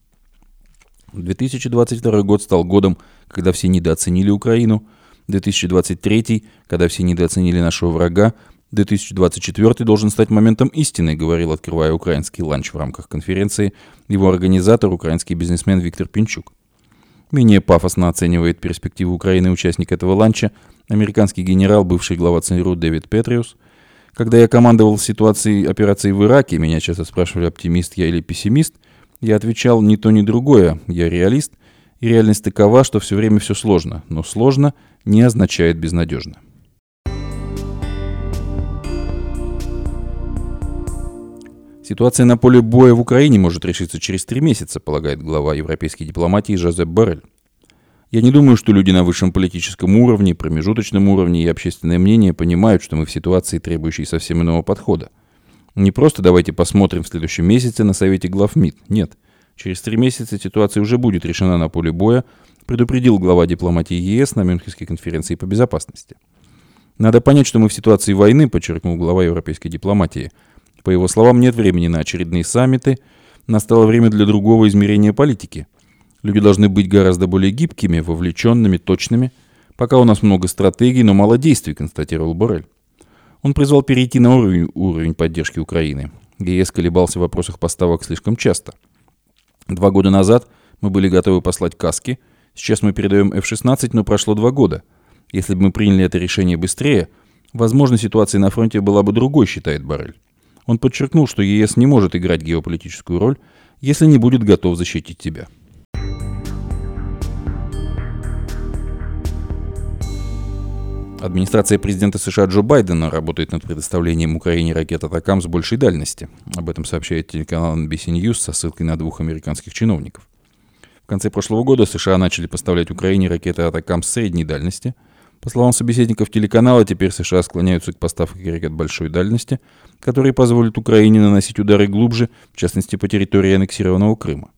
2022 год стал годом, когда все недооценили Украину, 2023, когда все недооценили нашего врага, 2024 должен стать моментом истины, говорил, открывая украинский ланч в рамках конференции, его организатор, украинский бизнесмен Виктор Пинчук. Менее пафосно оценивает перспективу Украины участник этого ланча американский генерал, бывший глава ЦРУ Дэвид Петриус. Когда я командовал ситуацией операции в Ираке, меня часто спрашивали, оптимист я или пессимист, я отвечал ни то, ни другое, я реалист, и реальность такова, что все время все сложно, но сложно не означает безнадежно. Ситуация на поле боя в Украине может решиться через три месяца, полагает глава европейской дипломатии Жозеп Барель. Я не думаю, что люди на высшем политическом уровне, промежуточном уровне и общественное мнение понимают, что мы в ситуации, требующей совсем иного подхода. Не просто давайте посмотрим в следующем месяце на совете глав МИД. Нет. Через три месяца ситуация уже будет решена на поле боя, предупредил глава дипломатии ЕС на Мюнхенской конференции по безопасности. Надо понять, что мы в ситуации войны, подчеркнул глава европейской дипломатии. По его словам, нет времени на очередные саммиты, настало время для другого измерения политики. Люди должны быть гораздо более гибкими, вовлеченными, точными. Пока у нас много стратегий, но мало действий, констатировал Борель. Он призвал перейти на уровень, уровень поддержки Украины. ЕС колебался в вопросах поставок слишком часто. Два года назад мы были готовы послать каски, сейчас мы передаем F-16, но прошло два года. Если бы мы приняли это решение быстрее, возможно, ситуация на фронте была бы другой, считает Барель. Он подчеркнул, что ЕС не может играть геополитическую роль, если не будет готов защитить тебя. Администрация президента США Джо Байдена работает над предоставлением Украине ракет «Атакам» с большей дальности. Об этом сообщает телеканал NBC News со ссылкой на двух американских чиновников. Конце прошлого года США начали поставлять Украине ракеты «Атакам» средней дальности. По словам собеседников телеканала, теперь США склоняются к поставке ракет большой дальности, которые позволят Украине наносить удары глубже, в частности по территории аннексированного Крыма.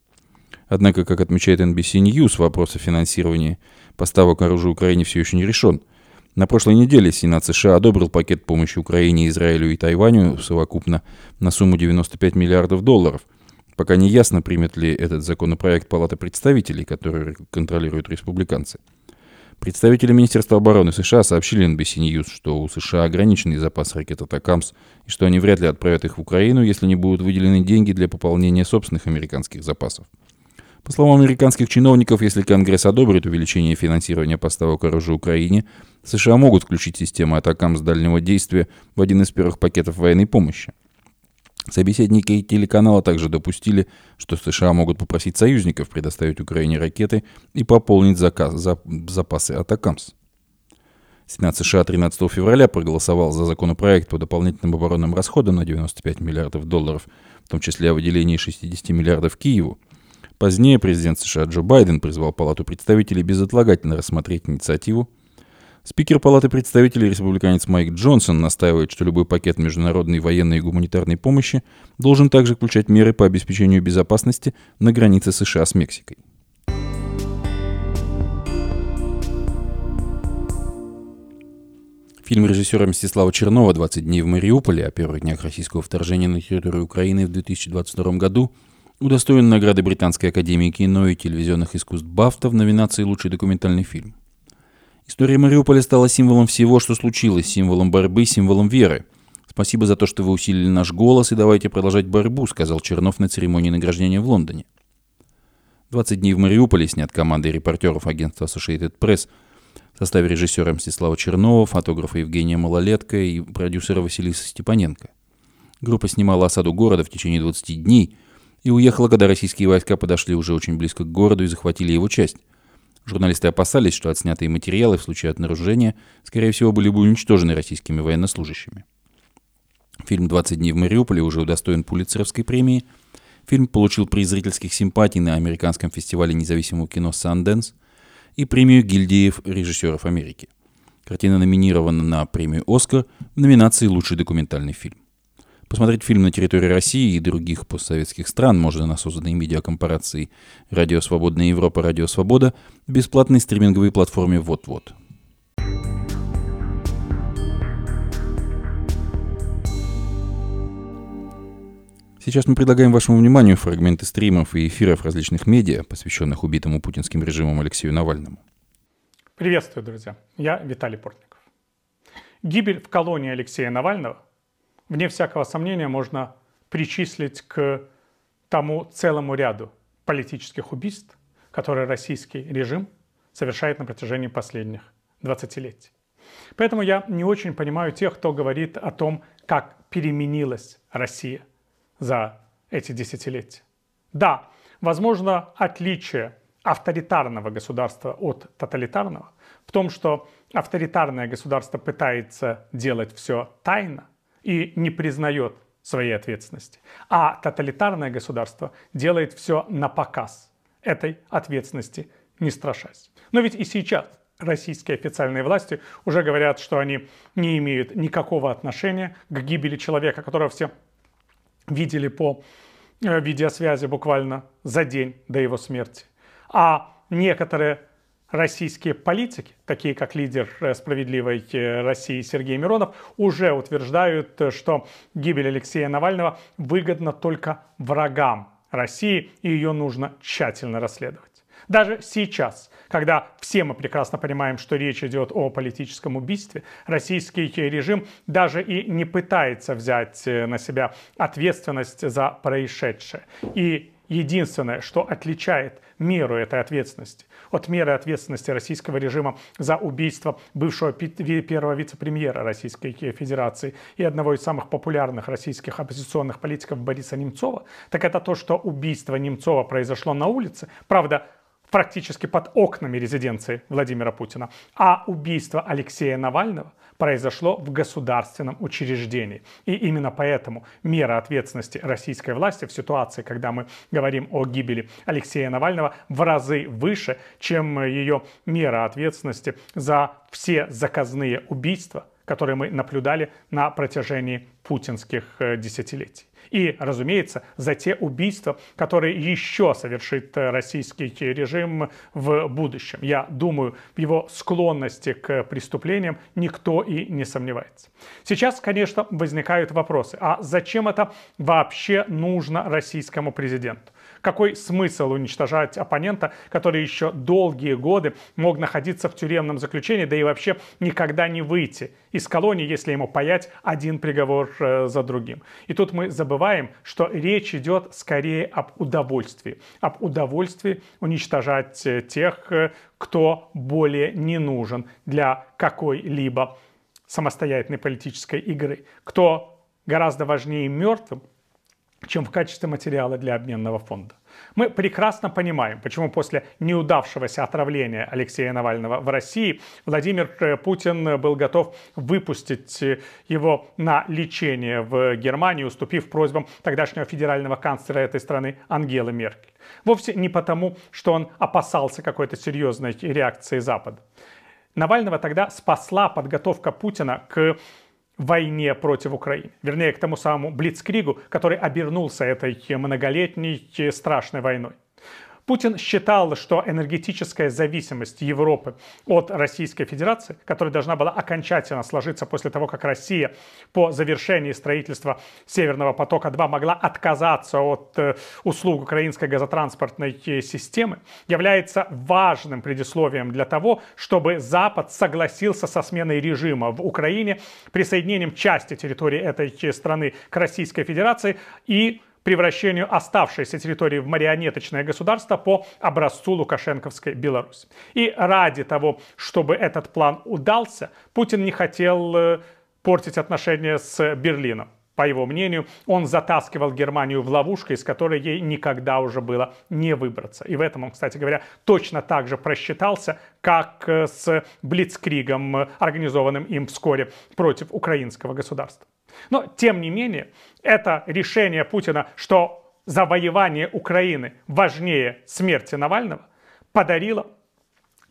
Однако, как отмечает NBC News, вопрос о финансировании поставок оружия Украине все еще не решен – на прошлой неделе Сенат США одобрил пакет помощи Украине, Израилю и Тайваню совокупно на сумму 95 миллиардов долларов. Пока не ясно, примет ли этот законопроект Палата представителей, который контролируют республиканцы. Представители Министерства обороны США сообщили NBC News, что у США ограниченный запас ракет «Атакамс» и что они вряд ли отправят их в Украину, если не будут выделены деньги для пополнения собственных американских запасов. По словам американских чиновников, если Конгресс одобрит увеличение финансирования поставок оружия Украине, США могут включить систему атакам с дальнего действия в один из первых пакетов военной помощи. Собеседники телеканала также допустили, что США могут попросить союзников предоставить Украине ракеты и пополнить заказ, за, запасы «Атакамс». Сенат США 13 февраля проголосовал за законопроект по дополнительным оборонным расходам на 95 миллиардов долларов, в том числе о выделении 60 миллиардов Киеву. Позднее президент США Джо Байден призвал Палату представителей безотлагательно рассмотреть инициативу – Спикер Палаты представителей, республиканец Майк Джонсон, настаивает, что любой пакет международной военной и гуманитарной помощи должен также включать меры по обеспечению безопасности на границе США с Мексикой. Фильм режиссера Мстислава Чернова «20 дней в Мариуполе» о первых днях российского вторжения на территорию Украины в 2022 году удостоен награды Британской академии кино и телевизионных искусств «Бафта» в номинации «Лучший документальный фильм». История Мариуполя стала символом всего, что случилось, символом борьбы, символом веры. Спасибо за то, что вы усилили наш голос, и давайте продолжать борьбу, сказал Чернов на церемонии награждения в Лондоне. 20 дней в Мариуполе снят командой репортеров агентства Associated Press в составе режиссера Мстислава Чернова, фотографа Евгения Малолетка и продюсера Василиса Степаненко. Группа снимала осаду города в течение 20 дней и уехала, когда российские войска подошли уже очень близко к городу и захватили его часть. Журналисты опасались, что отснятые материалы в случае обнаружения, скорее всего, были бы уничтожены российскими военнослужащими. Фильм «20 дней в Мариуполе» уже удостоен Пулитцеровской премии. Фильм получил приз зрительских симпатий на американском фестивале независимого кино «Санденс» и премию гильдии режиссеров Америки. Картина номинирована на премию «Оскар» в номинации «Лучший документальный фильм». Посмотреть фильм на территории России и других постсоветских стран можно на созданной медиакомпарации «Радио Свободная Европа. Радио Свобода» в бесплатной стриминговой платформе «Вот-вот». Сейчас мы предлагаем вашему вниманию фрагменты стримов и эфиров различных медиа, посвященных убитому путинским режимом Алексею Навальному. Приветствую, друзья. Я Виталий Портников. Гибель в колонии Алексея Навального – вне всякого сомнения, можно причислить к тому целому ряду политических убийств, которые российский режим совершает на протяжении последних 20-летий. Поэтому я не очень понимаю тех, кто говорит о том, как переменилась Россия за эти десятилетия. Да, возможно, отличие авторитарного государства от тоталитарного в том, что авторитарное государство пытается делать все тайно, и не признает своей ответственности. А тоталитарное государство делает все на показ этой ответственности, не страшась. Но ведь и сейчас российские официальные власти уже говорят, что они не имеют никакого отношения к гибели человека, которого все видели по э, видеосвязи буквально за день до его смерти. А некоторые российские политики, такие как лидер э, «Справедливой э, России» Сергей Миронов, уже утверждают, э, что гибель Алексея Навального выгодна только врагам России, и ее нужно тщательно расследовать. Даже сейчас, когда все мы прекрасно понимаем, что речь идет о политическом убийстве, российский режим даже и не пытается взять на себя ответственность за происшедшее. И единственное, что отличает меру этой ответственности от меры ответственности российского режима за убийство бывшего первого вице-премьера Российской Федерации и одного из самых популярных российских оппозиционных политиков Бориса Немцова, так это то, что убийство Немцова произошло на улице. Правда, практически под окнами резиденции Владимира Путина. А убийство Алексея Навального произошло в государственном учреждении. И именно поэтому мера ответственности российской власти в ситуации, когда мы говорим о гибели Алексея Навального, в разы выше, чем ее мера ответственности за все заказные убийства, которые мы наблюдали на протяжении путинских э, десятилетий. И, разумеется, за те убийства, которые еще совершит э, российский режим в будущем. Я думаю, в его склонности к преступлениям никто и не сомневается. Сейчас, конечно, возникают вопросы. А зачем это вообще нужно российскому президенту? Какой смысл уничтожать оппонента, который еще долгие годы мог находиться в тюремном заключении, да и вообще никогда не выйти из колонии, если ему паять один приговор э, за другим. И тут мы забываем, что речь идет скорее об удовольствии. Об удовольствии уничтожать э, тех, э, кто более не нужен для какой-либо самостоятельной политической игры. Кто гораздо важнее мертвым, чем в качестве материала для обменного фонда. Мы прекрасно понимаем, почему после неудавшегося отравления Алексея Навального в России Владимир э, Путин был готов выпустить э, его на лечение в Германию, уступив просьбам тогдашнего федерального канцлера этой страны Ангелы Меркель. Вовсе не потому, что он опасался какой-то серьезной реакции Запада. Навального тогда спасла подготовка Путина к войне против Украины. Вернее, к тому самому Блицкригу, который обернулся этой многолетней страшной войной. Путин считал, что энергетическая зависимость Европы от Российской Федерации, которая должна была окончательно сложиться после того, как Россия по завершении строительства Северного потока-2 могла отказаться от э, услуг украинской газотранспортной системы, является важным предисловием для того, чтобы Запад согласился со сменой режима в Украине, присоединением части территории этой страны к Российской Федерации и превращению оставшейся территории в марионеточное государство по образцу Лукашенковской Беларуси. И ради того, чтобы этот план удался, Путин не хотел э, портить отношения с Берлином. По его мнению, он затаскивал Германию в ловушку, из которой ей никогда уже было не выбраться. И в этом он, кстати говоря, точно так же просчитался, как э, с Блицкригом, э, организованным им вскоре против украинского государства. Но, тем не менее, это решение Путина, что завоевание Украины важнее смерти Навального, подарило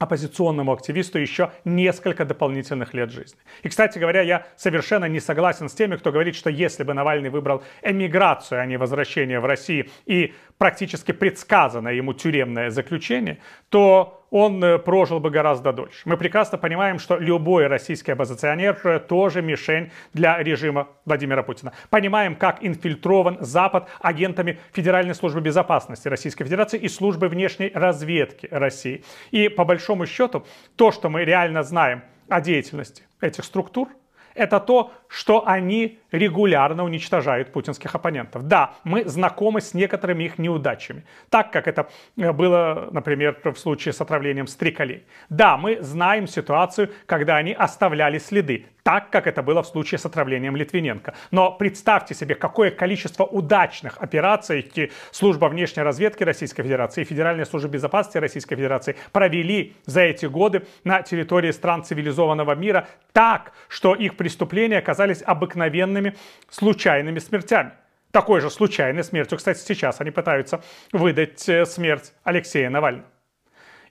оппозиционному активисту еще несколько дополнительных лет жизни. И, кстати говоря, я совершенно не согласен с теми, кто говорит, что если бы Навальный выбрал эмиграцию, а не возвращение в Россию и практически предсказанное ему тюремное заключение, то он э, прожил бы гораздо дольше. Мы прекрасно понимаем, что любой российский оппозиционер э, тоже мишень для режима Владимира Путина. Понимаем, как инфильтрован Запад агентами Федеральной службы безопасности Российской Федерации и службы внешней разведки России. И по большому счету, то, что мы реально знаем о деятельности этих структур, это то, что они регулярно уничтожают путинских оппонентов. Да, мы знакомы с некоторыми их неудачами, так как это э, было, например, в случае с отравлением стреколей. Да, мы знаем ситуацию, когда они оставляли следы, так как это было в случае с отравлением Литвиненко. Но представьте себе, какое количество удачных операций служба внешней разведки Российской Федерации и Федеральная служба безопасности Российской Федерации провели за эти годы на территории стран цивилизованного мира так, что их преступления оказались обыкновенными случайными смертями. Такой же случайной смертью, кстати, сейчас они пытаются выдать э, смерть Алексея Навального.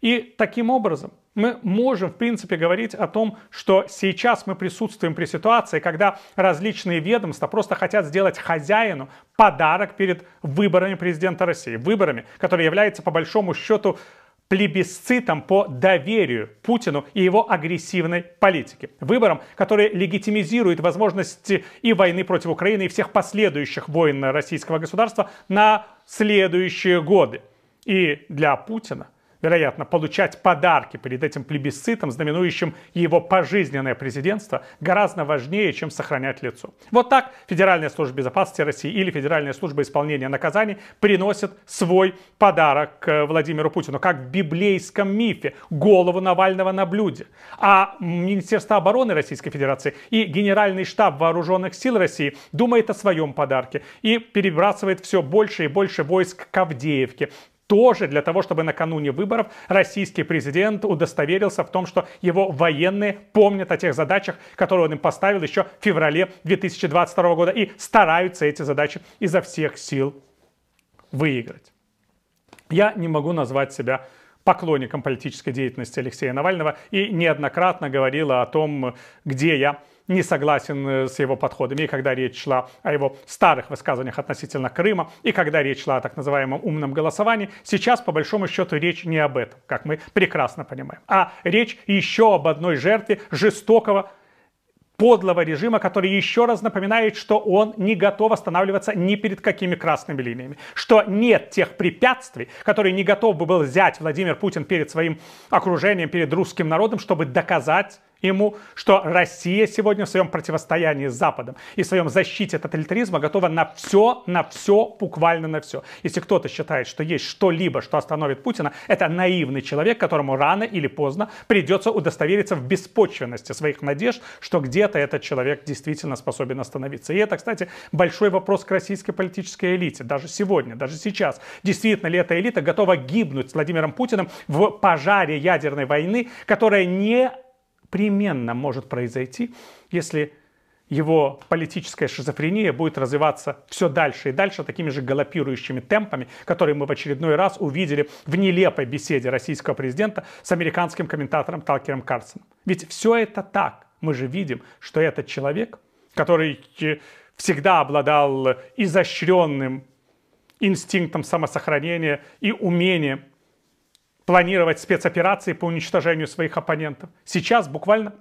И таким образом мы можем, в принципе, говорить о том, что сейчас мы присутствуем при ситуации, когда различные ведомства просто хотят сделать хозяину подарок перед выборами президента России. Выборами, которые являются, по большому счету, плебисцитом по доверию Путину и его агрессивной политике. Выбором, который легитимизирует возможности и войны против Украины, и всех последующих войн российского государства на следующие годы. И для Путина – вероятно, получать подарки перед этим плебисцитом, знаменующим его пожизненное президентство, гораздо важнее, чем сохранять лицо. Вот так Федеральная служба безопасности России или Федеральная служба исполнения наказаний приносит свой подарок Владимиру Путину, как в библейском мифе, голову Навального на блюде. А Министерство обороны Российской Федерации и Генеральный штаб Вооруженных сил России думает о своем подарке и перебрасывает все больше и больше войск к Авдеевке, тоже для того, чтобы накануне выборов российский президент удостоверился в том, что его военные помнят о тех задачах, которые он им поставил еще в феврале 2022 года и стараются эти задачи изо всех сил выиграть. Я не могу назвать себя поклонником политической деятельности Алексея Навального и неоднократно говорила о том, где я не согласен э, с его подходами, и когда речь шла о его старых высказываниях относительно Крыма, и когда речь шла о так называемом умном голосовании, сейчас, по большому счету, речь не об этом, как мы прекрасно понимаем, а речь еще об одной жертве жестокого подлого режима, который еще раз напоминает, что он не готов останавливаться ни перед какими красными линиями, что нет тех препятствий, которые не готов бы был взять Владимир Путин перед своим окружением, перед русским народом, чтобы доказать ему, что Россия сегодня в своем противостоянии с Западом и в своем защите тоталитаризма готова на все, на все, буквально на все. Если кто-то считает, что есть что-либо, что остановит Путина, это наивный человек, которому рано или поздно придется удостовериться в беспочвенности своих надежд, что где-то этот человек действительно способен остановиться. И это, кстати, большой вопрос к российской политической элите. Даже сегодня, даже сейчас. Действительно ли эта элита готова гибнуть с Владимиром Путиным в пожаре ядерной войны, которая не непременно может произойти, если его политическая шизофрения будет развиваться все дальше и дальше такими же галопирующими темпами, которые мы в очередной раз увидели в нелепой беседе российского президента с американским комментатором Талкером Карсоном. Ведь все это так. Мы же видим, что этот человек, который всегда обладал изощренным инстинктом самосохранения и умением планировать спецоперации по уничтожению своих оппонентов. Сейчас буквально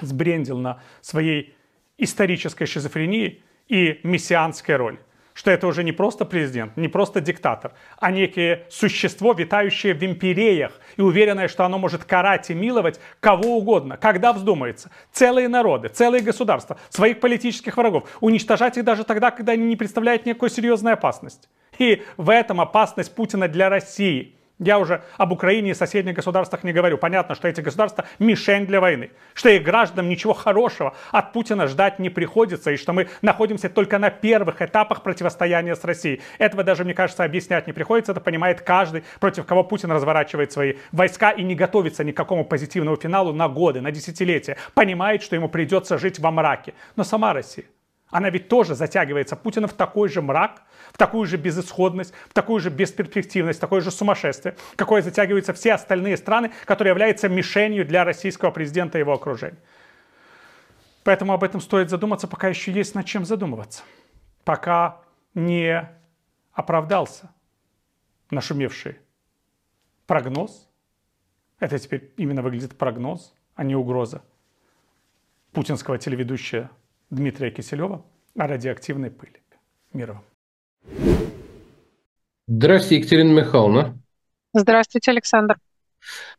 сбрендил на своей исторической шизофрении и мессианской роли. Что это уже не просто президент, не просто диктатор, а некое существо, витающее в империях и уверенное, что оно может карать и миловать кого угодно, когда вздумается. Целые народы, целые государства, своих политических врагов. Уничтожать их даже тогда, когда они не представляют никакой серьезной опасности. И в этом опасность Путина для России – я уже об Украине и соседних государствах не говорю. Понятно, что эти государства мишень для войны, что их гражданам ничего хорошего от Путина ждать не приходится, и что мы находимся только на первых этапах противостояния с Россией. Этого даже, мне кажется, объяснять не приходится. Это понимает каждый, против кого Путин разворачивает свои войска и не готовится ни к какому позитивному финалу на годы, на десятилетия. Понимает, что ему придется жить во мраке. Но сама Россия, она ведь тоже затягивается Путина в такой же мрак, в такую же безысходность, в такую же бесперспективность, в такое же сумасшествие, какое затягиваются все остальные страны, которые являются мишенью для российского президента и его окружения. Поэтому об этом стоит задуматься, пока еще есть над чем задумываться. Пока не оправдался нашумевший прогноз. Это теперь именно выглядит прогноз, а не угроза путинского телеведущего Дмитрия Киселева о радиоактивной пыли. Мира вам. Здравствуйте, Екатерина Михайловна. Здравствуйте, Александр.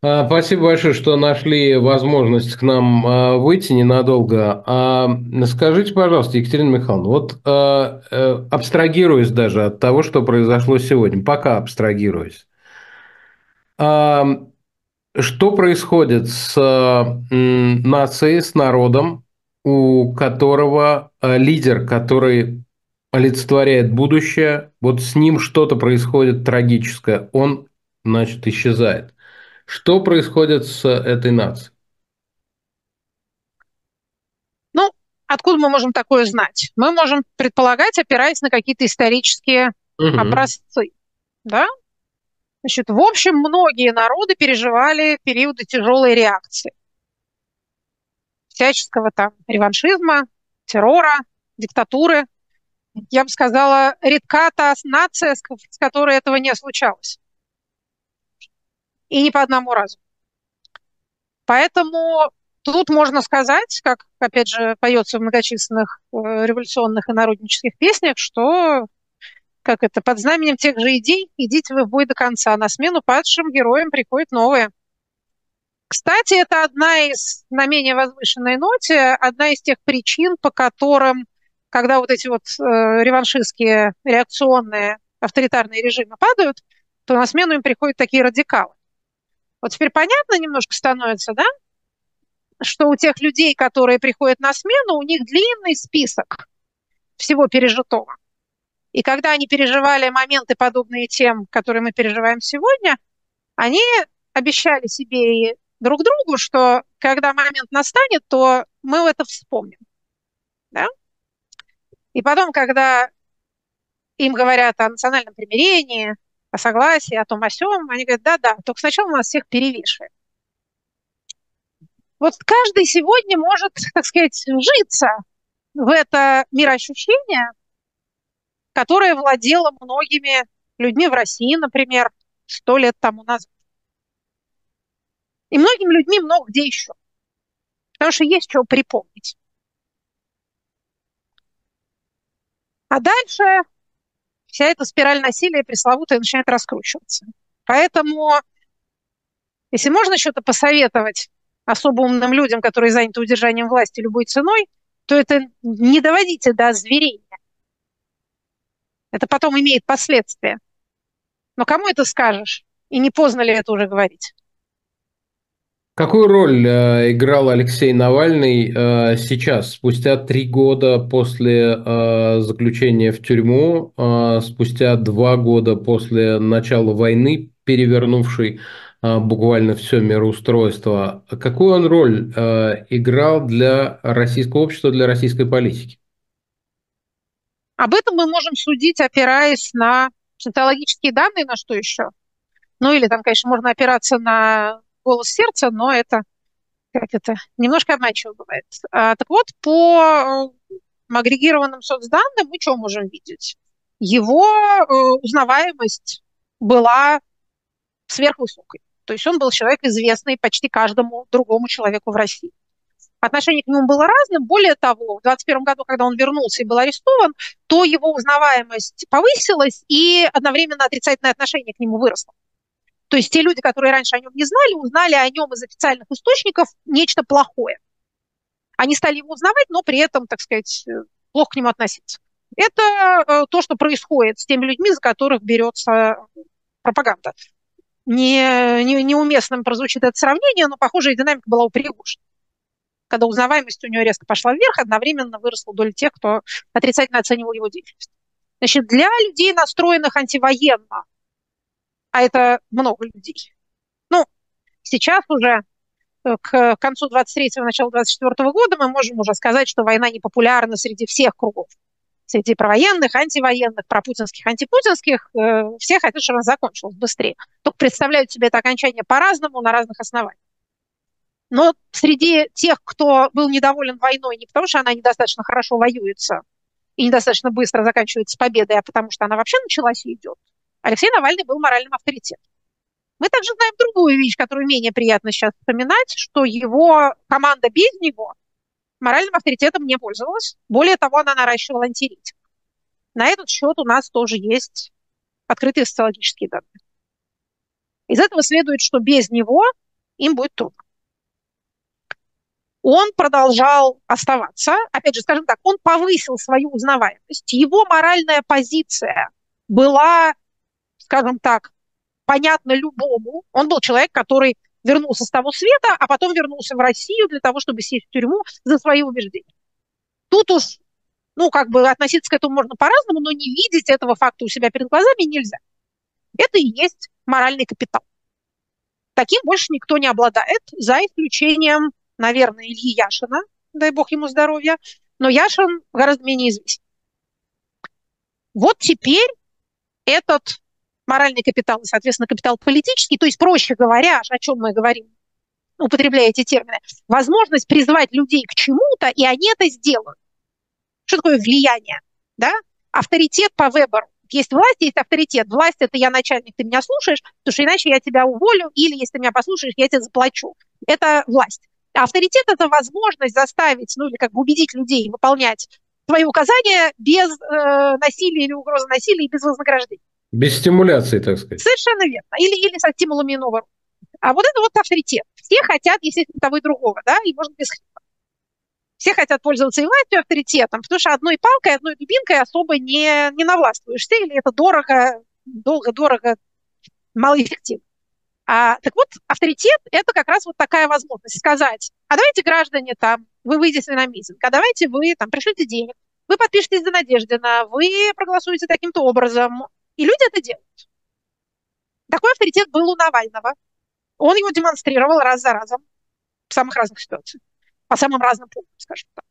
А, спасибо большое, что нашли возможность к нам а, выйти ненадолго. А, скажите, пожалуйста, Екатерина Михайловна, вот э, абстрагируясь даже от того, что произошло сегодня, пока абстрагируясь, что происходит с нацией, с народом, у которого лидер, который олицетворяет будущее, вот с ним что-то происходит трагическое, он, значит, исчезает. Что происходит с этой нацией? Ну, откуда мы можем такое знать? Мы можем предполагать, опираясь на какие-то исторические угу. образцы. Да? Значит, в общем, многие народы переживали периоды тяжелой реакции. Всяческого там реваншизма, террора, диктатуры – я бы сказала, редка та нация, с которой этого не случалось. и не по одному разу. Поэтому тут можно сказать, как, опять же, поется в многочисленных э, революционных и народнических песнях, что как это, под знаменем тех же идей идите вы в бой до конца. На смену падшим героям приходят новые. Кстати, это одна из, на менее возвышенной ноте, одна из тех причин, по которым, когда вот эти вот э, реваншистские, реакционные, авторитарные режимы падают, то на смену им приходят такие радикалы. Вот теперь понятно немножко становится, да, что у тех людей, которые приходят на смену, у них длинный список всего пережитого. И когда они переживали моменты, подобные тем, которые мы переживаем сегодня, они обещали себе и друг другу, что когда момент настанет, то мы это вспомним. Да? И потом, когда им говорят о национальном примирении, о согласии, о том, о сём, они говорят, да-да, только сначала нас всех перевешиваем. Вот каждый сегодня может, так сказать, вжиться в это мироощущение, которое владело многими людьми в России, например, сто лет тому назад. И многими людьми много где еще. Потому что есть что припомнить. А дальше вся эта спираль насилия пресловутая начинает раскручиваться. Поэтому, если можно что-то посоветовать особо умным людям, которые заняты удержанием власти любой ценой, то это не доводите до зверения. Это потом имеет последствия. Но кому это скажешь? И не поздно ли это уже говорить? Какую роль э, играл Алексей Навальный э, сейчас, спустя три года после э, заключения в тюрьму, э, спустя два года после начала войны, перевернувшей э, буквально все мироустройство? Какую он роль э, играл для российского общества, для российской политики? Об этом мы можем судить, опираясь на социологические данные, на что еще? Ну или там, конечно, можно опираться на голос сердца, но это как это немножко обманчиво бывает. А, так вот, по э, агрегированным соцданным мы что можем видеть? Его э, узнаваемость была сверхвысокой. То есть он был человек известный почти каждому другому человеку в России. Отношение к нему было разным. Более того, в 2021 году, когда он вернулся и был арестован, то его узнаваемость повысилась, и одновременно отрицательное отношение к нему выросло. То есть те люди, которые раньше о нем не знали, узнали о нем из официальных источников нечто плохое. Они стали его узнавать, но при этом, так сказать, э, плохо к нему относиться. Это э, то, что происходит с теми людьми, за которых берется пропаганда. Не, не, неуместным прозвучит это сравнение, но похожая динамика была у Пригожина. Когда узнаваемость у него резко пошла вверх, одновременно выросла доля тех, кто отрицательно оценивал его деятельность. Значит, для людей, настроенных антивоенно, а это много людей. Ну, сейчас уже э, к концу 23-го, началу 24 года мы можем уже сказать, что война не популярна среди всех кругов. Среди провоенных, антивоенных, пропутинских, антипутинских. Э, все хотят, чтобы она закончилась быстрее. Только представляют себе это окончание по-разному, на разных основаниях. Но среди тех, кто был недоволен войной не потому, что она недостаточно хорошо воюется и недостаточно быстро заканчивается победой, а потому что она вообще началась и идет, Алексей Навальный был моральным авторитетом. Мы также знаем другую вещь, которую менее приятно сейчас вспоминать, что его команда без него моральным авторитетом не пользовалась. Более того, она наращивала антирейтинг. На этот счет у нас тоже есть открытые социологические данные. Из этого следует, что без него им будет трудно. Он продолжал оставаться. Опять же, скажем так, он повысил свою узнаваемость. Его моральная позиция была скажем так, понятно любому. Он был человек, который вернулся с того света, а потом вернулся в Россию для того, чтобы сесть в тюрьму за свои убеждения. Тут уж, ну, как бы относиться к этому можно по-разному, но не видеть этого факта у себя перед глазами нельзя. Это и есть моральный капитал. Таким больше никто не обладает, за исключением, наверное, Ильи Яшина, дай бог ему здоровья, но Яшин гораздо менее известен. Вот теперь этот моральный капитал и, соответственно, капитал политический, то есть, проще говоря, о чем мы говорим, употребляя эти термины, возможность призвать людей к чему-то, и они это сделают. Что такое влияние? Да? Авторитет по выбору Есть власть, есть авторитет. Власть – это я начальник, ты меня слушаешь, потому что иначе я тебя уволю, или если ты меня послушаешь, я тебе заплачу. Это власть. Авторитет – это возможность заставить, ну или как бы убедить людей выполнять твои указания без э, насилия или угрозы насилия и без вознаграждения. Без стимуляции, так сказать. Совершенно верно. Или, или со стимулами иного А вот это вот авторитет. Все хотят, естественно, того и другого, да, и можно без хлеба. Все хотят пользоваться и властью, и авторитетом, потому что одной палкой, одной дубинкой особо не, не навластвуешься, или это дорого, долго-дорого, малоэффективно. А, так вот, авторитет – это как раз вот такая возможность сказать, а давайте, граждане, там, вы выйдете на митинг, а давайте вы там пришлите денег, вы подпишетесь за Надеждина, вы проголосуете таким-то образом, и люди это делают. Такой авторитет был у Навального. Он его демонстрировал раз за разом в самых разных ситуациях, по самым разным пунктам, скажем так.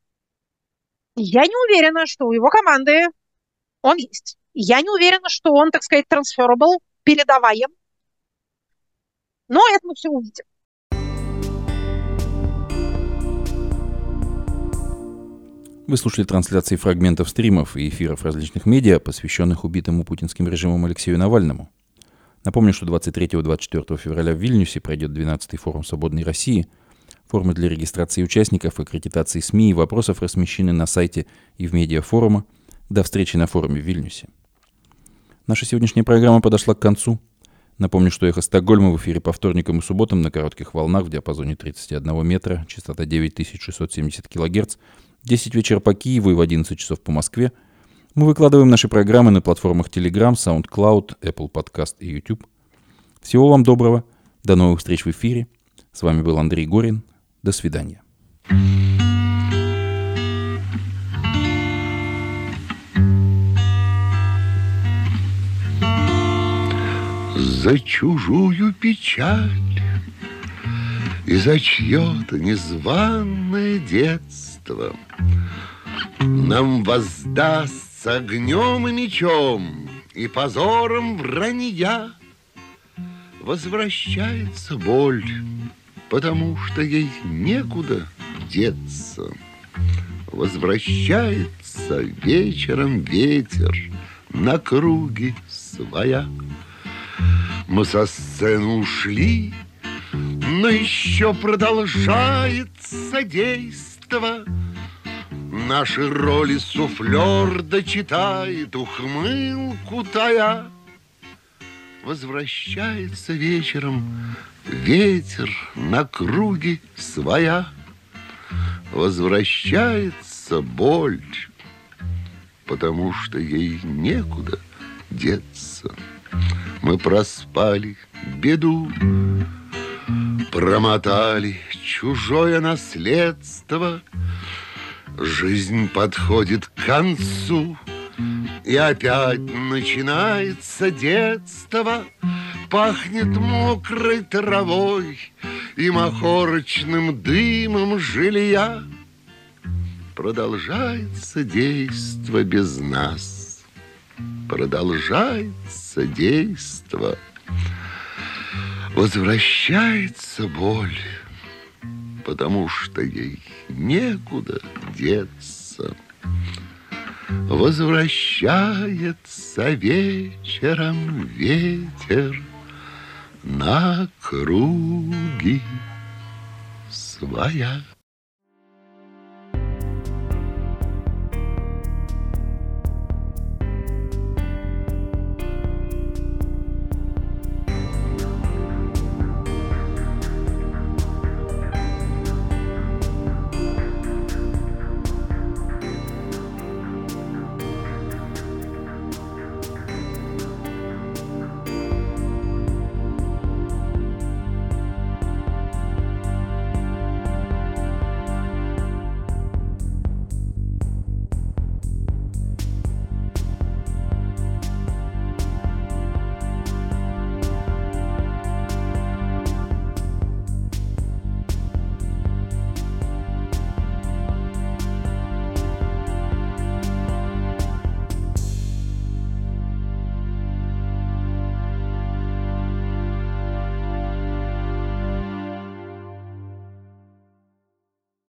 Я не уверена, что у его команды он есть. Я не уверена, что он, так сказать, transferable, передаваем. Но это мы все увидим. Вы слушали трансляции фрагментов стримов и эфиров различных медиа, посвященных убитому путинским режимом Алексею Навальному. Напомню, что 23-24 февраля в Вильнюсе пройдет 12-й форум «Свободной России». Формы для регистрации участников, аккредитации СМИ и вопросов размещены на сайте и в медиа форума. До встречи на форуме в Вильнюсе. Наша сегодняшняя программа подошла к концу. Напомню, что «Эхо Стокгольма» в эфире по вторникам и субботам на коротких волнах в диапазоне 31 метра, частота 9670 кГц – 10 вечера по Киеву и в 11 часов по Москве. Мы выкладываем наши программы на платформах Telegram, SoundCloud, Apple Podcast и YouTube. Всего вам доброго. До новых встреч в эфире. С вами был Андрей Горин. До свидания. За чужую печаль и за чье-то незваное детство детства Нам воздастся огнем и мечом И позором вранья Возвращается боль, потому что ей некуда деться. Возвращается вечером ветер на круги своя. Мы со сцены ушли, но еще продолжается действие этого Наши роли суфлер дочитает ухмылку тая. Возвращается вечером ветер на круге своя. Возвращается боль, потому что ей некуда деться. Мы проспали беду, Промотали чужое наследство, Жизнь подходит к концу, И опять начинается детство, Пахнет мокрой травой И махорочным дымом жилья. Продолжается действо без нас, Продолжается действо. Возвращается боль, потому что ей некуда деться. Возвращается вечером ветер на круги своя.